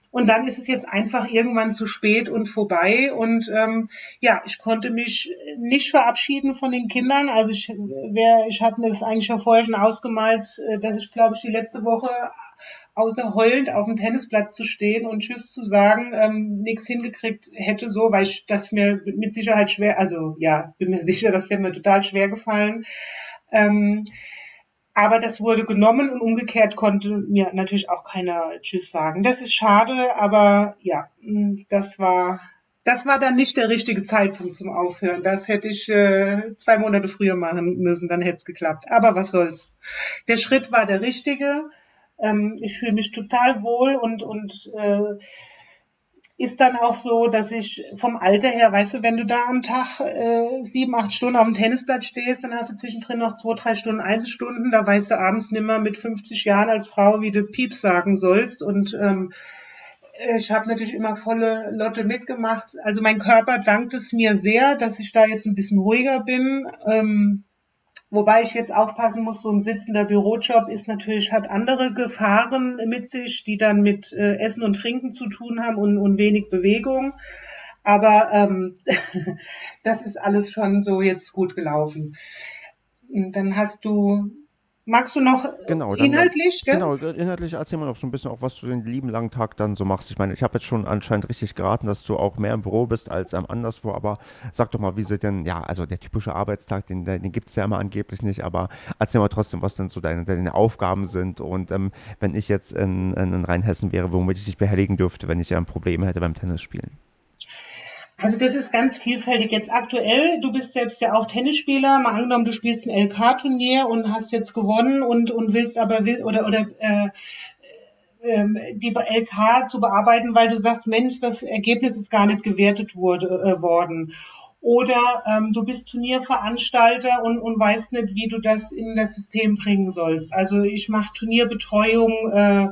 Und dann ist es jetzt einfach irgendwann zu spät und vorbei. Und ähm, ja, ich konnte mich nicht verabschieden von den Kindern. Also ich, wär, ich habe mir das eigentlich schon vorher schon ausgemalt, äh, dass ich, glaube ich, die letzte Woche außer heulend auf dem Tennisplatz zu stehen und Tschüss zu sagen, ähm, nichts hingekriegt hätte so, weil ich das mir mit Sicherheit schwer, also ja, bin mir sicher, das wäre mir total schwer gefallen. Ähm, aber das wurde genommen und umgekehrt konnte mir natürlich auch keiner Tschüss sagen. Das ist schade, aber ja, mm, das war, das war dann nicht der richtige Zeitpunkt zum Aufhören. Das hätte ich äh, zwei Monate früher machen müssen, dann hätte es geklappt. Aber was soll's. Der Schritt war der richtige. Ähm, ich fühle mich total wohl und, und äh, ist dann auch so, dass ich vom Alter her, weißt du, wenn du da am Tag äh, sieben, acht Stunden auf dem Tennisplatz stehst, dann hast du zwischendrin noch zwei, drei Stunden Einzelstunden, da weißt du abends nimmer mit 50 Jahren als Frau, wie du Pieps sagen sollst und ähm, ich habe natürlich immer volle Lotte mitgemacht. Also mein Körper dankt es mir sehr, dass ich da jetzt ein bisschen ruhiger bin. Ähm, Wobei ich jetzt aufpassen muss, so ein sitzender Bürojob ist natürlich, hat andere Gefahren mit sich, die dann mit äh, Essen und Trinken zu tun haben und, und wenig Bewegung. Aber ähm, das ist alles schon so jetzt gut gelaufen. Und dann hast du Magst du noch genau, dann, inhaltlich? Gell? Genau, inhaltlich erzähl mal noch so ein bisschen auch, was du den lieben langen Tag dann so machst. Ich meine, ich habe jetzt schon anscheinend richtig geraten, dass du auch mehr im Büro bist als ähm, anderswo, aber sag doch mal, wie sieht denn, ja, also der typische Arbeitstag, den, den gibt es ja immer angeblich nicht, aber erzähl mal trotzdem, was denn so deine, deine Aufgaben sind und ähm, wenn ich jetzt in, in Rheinhessen wäre, womit ich dich behelligen dürfte, wenn ich ja ein Problem hätte beim Tennisspielen. Also das ist ganz vielfältig. Jetzt aktuell, du bist selbst ja auch Tennisspieler, mal angenommen, du spielst ein LK-Turnier und hast jetzt gewonnen und, und willst aber oder oder äh, äh, die LK zu bearbeiten, weil du sagst, Mensch, das Ergebnis ist gar nicht gewertet wurde, äh, worden. Oder ähm, du bist Turnierveranstalter und, und weißt nicht, wie du das in das System bringen sollst. Also ich mache Turnierbetreuung äh,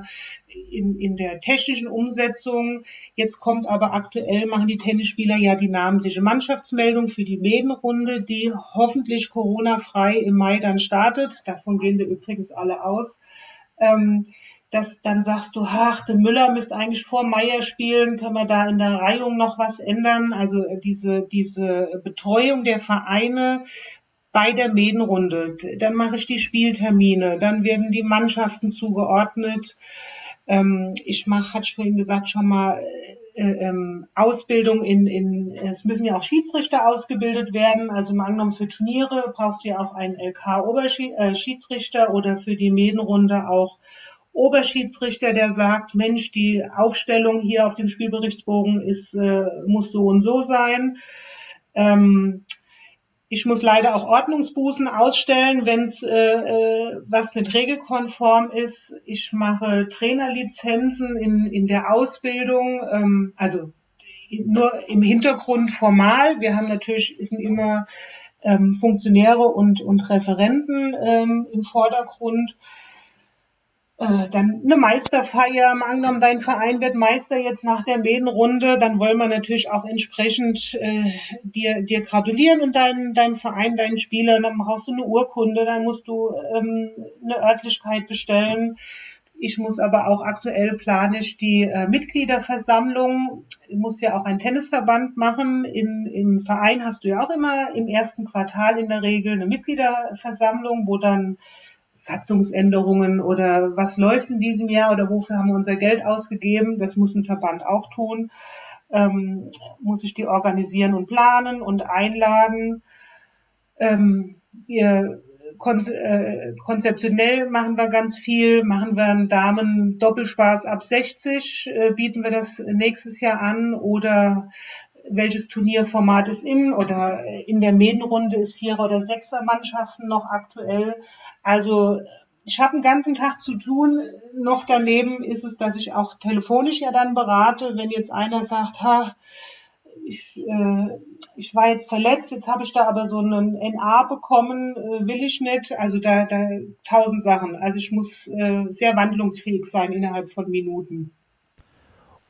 in, in der technischen Umsetzung. Jetzt kommt aber aktuell, machen die Tennisspieler ja die namentliche Mannschaftsmeldung für die Medenrunde, die hoffentlich Corona-frei im Mai dann startet. Davon gehen wir übrigens alle aus. Ähm, dass dann sagst du, ach, der Müller müsste eigentlich vor Meier spielen, können wir da in der Reihung noch was ändern? Also äh, diese, diese Betreuung der Vereine bei der Medenrunde, dann mache ich die Spieltermine, dann werden die Mannschaften zugeordnet. Ähm, ich mache, hatte ich vorhin gesagt, schon mal äh, ähm, Ausbildung in, in, es müssen ja auch Schiedsrichter ausgebildet werden. Also mal angenommen für Turniere brauchst du ja auch einen LK-Oberschiedsrichter oder für die Medenrunde auch Oberschiedsrichter, der sagt, Mensch, die Aufstellung hier auf dem Spielberichtsbogen ist, äh, muss so und so sein. Ähm, ich muss leider auch Ordnungsbußen ausstellen, wenn es äh, äh, was nicht regelkonform ist. Ich mache Trainerlizenzen in, in der Ausbildung, ähm, also nur im Hintergrund formal. Wir haben natürlich, sind immer ähm, Funktionäre und, und Referenten ähm, im Vordergrund. Äh, dann eine Meisterfeier, mal angenommen, dein Verein wird Meister jetzt nach der Mädenrunde, dann wollen wir natürlich auch entsprechend äh, dir, dir gratulieren und deinem dein Verein, deinen Spielern, dann brauchst du eine Urkunde, dann musst du ähm, eine Örtlichkeit bestellen. Ich muss aber auch aktuell planisch die äh, Mitgliederversammlung, ich muss ja auch ein Tennisverband machen. In, Im Verein hast du ja auch immer im ersten Quartal in der Regel eine Mitgliederversammlung, wo dann Satzungsänderungen oder was läuft in diesem Jahr oder wofür haben wir unser Geld ausgegeben. Das muss ein Verband auch tun. Ähm, muss ich die organisieren und planen und einladen. Ähm, wir äh, konzeptionell machen wir ganz viel, machen wir einen Damen Doppelspaß ab 60, äh, bieten wir das nächstes Jahr an oder welches Turnierformat ist in oder in der Medenrunde ist Vierer- oder Sechser-Mannschaften noch aktuell. Also ich habe einen ganzen Tag zu tun. Noch daneben ist es, dass ich auch telefonisch ja dann berate, wenn jetzt einer sagt, ha, ich, äh, ich war jetzt verletzt, jetzt habe ich da aber so einen NA bekommen, äh, will ich nicht. Also da, da tausend Sachen. Also ich muss äh, sehr wandlungsfähig sein innerhalb von Minuten.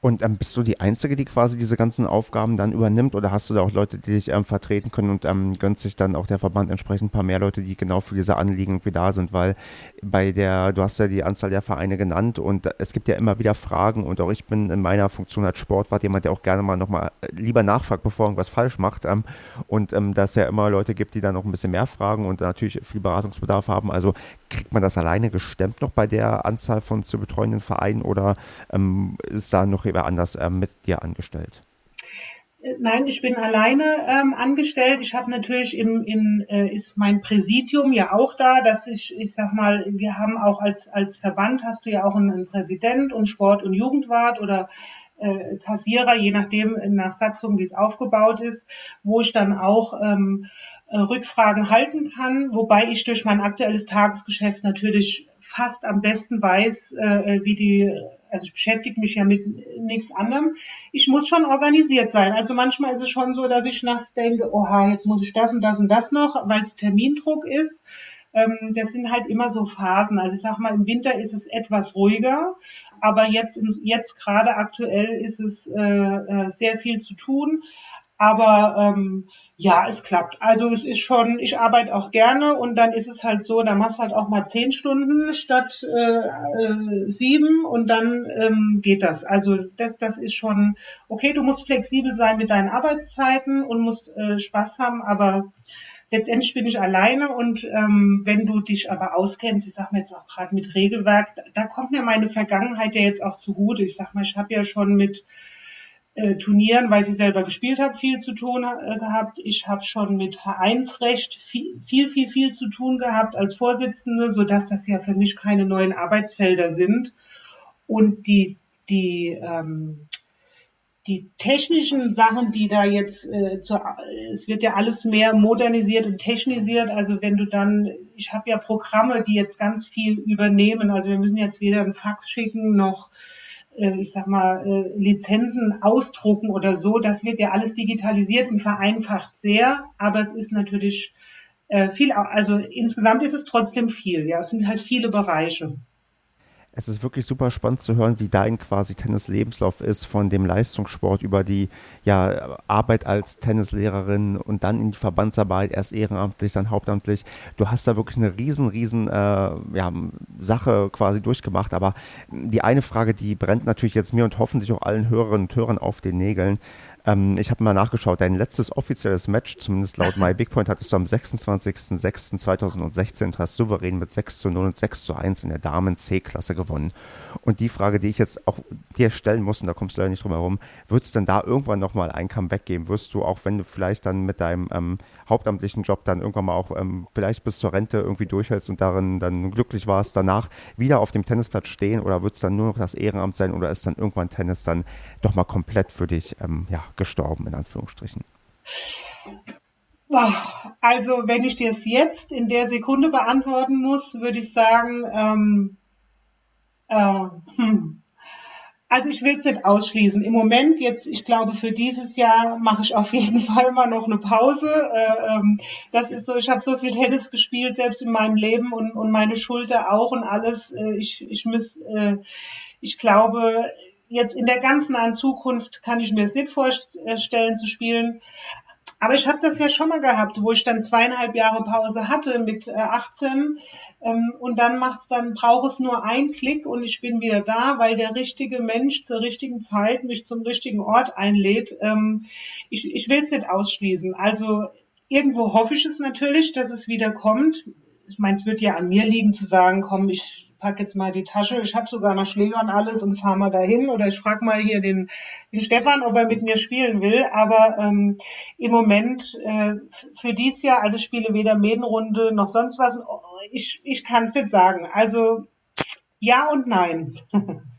Und ähm, bist du die Einzige, die quasi diese ganzen Aufgaben dann übernimmt oder hast du da auch Leute, die dich ähm, vertreten können und ähm, gönnt sich dann auch der Verband entsprechend ein paar mehr Leute, die genau für diese Anliegen irgendwie da sind? Weil bei der, du hast ja die Anzahl der Vereine genannt und es gibt ja immer wieder Fragen und auch ich bin in meiner Funktion als Sportwart jemand, der auch gerne mal nochmal äh, lieber nachfragt, bevor irgendwas falsch macht. Ähm, und ähm, dass es ja immer Leute gibt, die dann noch ein bisschen mehr fragen und natürlich viel Beratungsbedarf haben. Also kriegt man das alleine gestemmt noch bei der Anzahl von zu betreuenden Vereinen oder ähm, ist da noch wer anders ähm, mit dir angestellt? Äh, nein, ich bin alleine ähm, angestellt. Ich habe natürlich im, im äh, ist mein Präsidium ja auch da, dass ich, ich sag mal, wir haben auch als als Verband hast du ja auch einen, einen Präsident und Sport- und Jugendwart oder äh, Kassierer, je nachdem nach Satzung, wie es aufgebaut ist, wo ich dann auch ähm, äh, Rückfragen halten kann, wobei ich durch mein aktuelles Tagesgeschäft natürlich fast am besten weiß, äh, wie die also ich beschäftige mich ja mit nichts anderem. Ich muss schon organisiert sein. Also manchmal ist es schon so, dass ich nachts denke, oha, jetzt muss ich das und das und das noch, weil es Termindruck ist. Ähm, das sind halt immer so Phasen. Also ich sag mal, im Winter ist es etwas ruhiger, aber jetzt, jetzt gerade aktuell ist es äh, äh sehr viel zu tun. Aber ähm, ja, es klappt. Also es ist schon, ich arbeite auch gerne und dann ist es halt so, da machst du halt auch mal zehn Stunden statt äh, äh, sieben und dann ähm, geht das. Also das, das ist schon okay. Du musst flexibel sein mit deinen Arbeitszeiten und musst äh, Spaß haben, aber letztendlich bin ich alleine und ähm, wenn du dich aber auskennst, ich sag mal jetzt auch gerade mit Regelwerk, da, da kommt mir meine Vergangenheit ja jetzt auch zugute. Ich sag mal, ich habe ja schon mit äh, Turnieren, weil ich selber gespielt habe, viel zu tun äh, gehabt. Ich habe schon mit Vereinsrecht viel, viel, viel, viel zu tun gehabt als Vorsitzende, so dass das ja für mich keine neuen Arbeitsfelder sind. Und die, die, ähm, die technischen Sachen, die da jetzt, äh, zu, es wird ja alles mehr modernisiert und technisiert. Also wenn du dann, ich habe ja Programme, die jetzt ganz viel übernehmen. Also wir müssen jetzt weder einen Fax schicken noch äh, ich sag mal, äh, Lizenzen ausdrucken oder so. Das wird ja alles digitalisiert und vereinfacht sehr, aber es ist natürlich äh, viel, also insgesamt ist es trotzdem viel, ja. Es sind halt viele Bereiche. Es ist wirklich super spannend zu hören, wie dein quasi Tennis-Lebenslauf ist, von dem Leistungssport über die ja, Arbeit als Tennislehrerin und dann in die Verbandsarbeit, erst ehrenamtlich, dann hauptamtlich. Du hast da wirklich eine riesen, riesen äh, ja, Sache quasi durchgemacht. Aber die eine Frage, die brennt natürlich jetzt mir und hoffentlich auch allen Hörerinnen und Hörern auf den Nägeln. Ähm, ich habe mal nachgeschaut, dein letztes offizielles Match, zumindest laut MyBigPoint, hattest du am 26.06.2016 hast souverän mit 6 zu 0 und 6 zu 1 in der Damen-C-Klasse gewonnen. Und die Frage, die ich jetzt auch dir stellen muss, und da kommst du leider nicht drum herum, wird es denn da irgendwann nochmal ein Comeback geben? Wirst du, auch wenn du vielleicht dann mit deinem ähm, hauptamtlichen Job dann irgendwann mal auch ähm, vielleicht bis zur Rente irgendwie durchhältst und darin dann glücklich warst, danach wieder auf dem Tennisplatz stehen oder wird es dann nur noch das Ehrenamt sein oder ist dann irgendwann Tennis dann doch mal komplett für dich ähm, ja, gestorben, in Anführungsstrichen? Also, wenn ich dir es jetzt in der Sekunde beantworten muss, würde ich sagen, ähm, äh, hm. Also ich will es nicht ausschließen. Im Moment jetzt, ich glaube, für dieses Jahr mache ich auf jeden Fall mal noch eine Pause. Äh, ähm, das ist so, ich habe so viel Tennis gespielt, selbst in meinem Leben und, und meine Schulter auch und alles. Äh, ich, ich muss, äh, ich glaube, jetzt in der ganz nahen Zukunft kann ich mir es nicht vorstellen zu spielen. Aber ich habe das ja schon mal gehabt, wo ich dann zweieinhalb Jahre Pause hatte mit 18 äh, ähm, und dann macht's dann braucht es nur ein Klick und ich bin wieder da, weil der richtige Mensch zur richtigen Zeit mich zum richtigen Ort einlädt. Ähm, ich ich will es nicht ausschließen. Also irgendwo hoffe ich es natürlich, dass es wieder kommt. Ich meine, es wird ja an mir liegen zu sagen, komm, ich pack jetzt mal die Tasche, ich habe sogar noch Schläger und alles und fahr mal dahin oder ich frage mal hier den, den Stefan, ob er mit mir spielen will. Aber ähm, im Moment äh, für dies Jahr, also spiele weder Mädenrunde noch sonst was. Ich, ich kann es nicht sagen. Also ja und nein.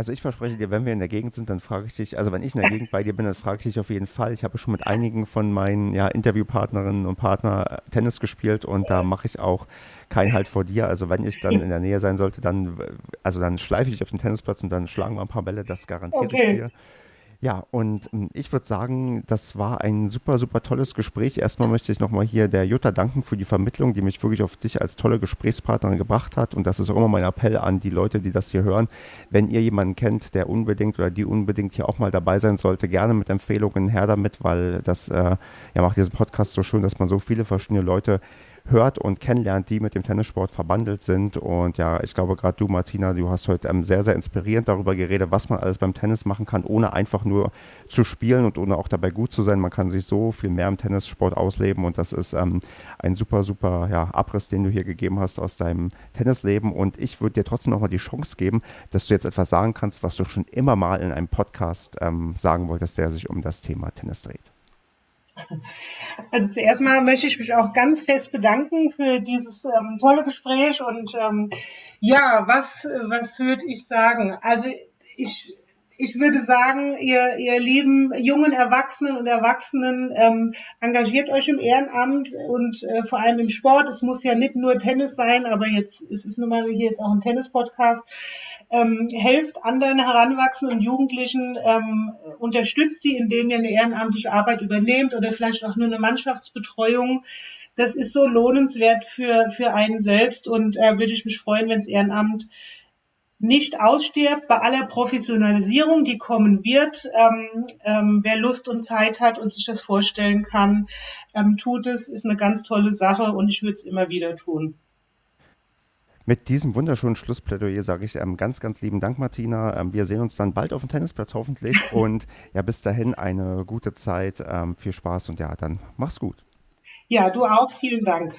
Also ich verspreche dir, wenn wir in der Gegend sind, dann frage ich dich, also wenn ich in der Gegend bei dir bin, dann frage ich dich auf jeden Fall. Ich habe schon mit einigen von meinen ja, Interviewpartnerinnen und Partnern äh, Tennis gespielt und da mache ich auch keinen Halt vor dir. Also wenn ich dann in der Nähe sein sollte, dann, also dann schleife ich auf den Tennisplatz und dann schlagen wir ein paar Bälle, das garantiere okay. ich dir. Ja, und ähm, ich würde sagen, das war ein super, super tolles Gespräch. Erstmal möchte ich nochmal hier der Jutta danken für die Vermittlung, die mich wirklich auf dich als tolle Gesprächspartnerin gebracht hat. Und das ist auch immer mein Appell an die Leute, die das hier hören. Wenn ihr jemanden kennt, der unbedingt oder die unbedingt hier auch mal dabei sein sollte, gerne mit Empfehlungen her damit, weil das äh, ja, macht diesen Podcast so schön, dass man so viele verschiedene Leute hört und kennenlernt, die mit dem Tennissport verbandelt sind. Und ja, ich glaube, gerade du, Martina, du hast heute ähm, sehr, sehr inspirierend darüber geredet, was man alles beim Tennis machen kann, ohne einfach nur zu spielen und ohne auch dabei gut zu sein. Man kann sich so viel mehr im Tennissport ausleben und das ist ähm, ein super, super ja, Abriss, den du hier gegeben hast aus deinem Tennisleben. Und ich würde dir trotzdem nochmal die Chance geben, dass du jetzt etwas sagen kannst, was du schon immer mal in einem Podcast ähm, sagen wolltest, der sich um das Thema Tennis dreht. Also zuerst mal möchte ich mich auch ganz fest bedanken für dieses ähm, tolle Gespräch und ähm, ja, was, was würde ich sagen? Also ich, ich würde sagen, ihr, ihr lieben jungen Erwachsenen und Erwachsenen, ähm, engagiert euch im Ehrenamt und äh, vor allem im Sport. Es muss ja nicht nur Tennis sein, aber jetzt es ist nun mal hier jetzt auch ein Tennis-Podcast ähm, helft anderen Heranwachsenden und Jugendlichen, ähm, unterstützt die, indem ihr eine ehrenamtliche Arbeit übernehmt oder vielleicht auch nur eine Mannschaftsbetreuung. Das ist so lohnenswert für, für einen selbst und äh, würde ich mich freuen, wenn das Ehrenamt nicht ausstirbt bei aller Professionalisierung, die kommen wird. Ähm, ähm, wer Lust und Zeit hat und sich das vorstellen kann, ähm, tut es, ist eine ganz tolle Sache und ich würde es immer wieder tun. Mit diesem wunderschönen Schlussplädoyer sage ich ähm, ganz, ganz lieben Dank, Martina. Ähm, wir sehen uns dann bald auf dem Tennisplatz hoffentlich. Und ja, bis dahin eine gute Zeit, ähm, viel Spaß und ja, dann mach's gut. Ja, du auch. Vielen Dank.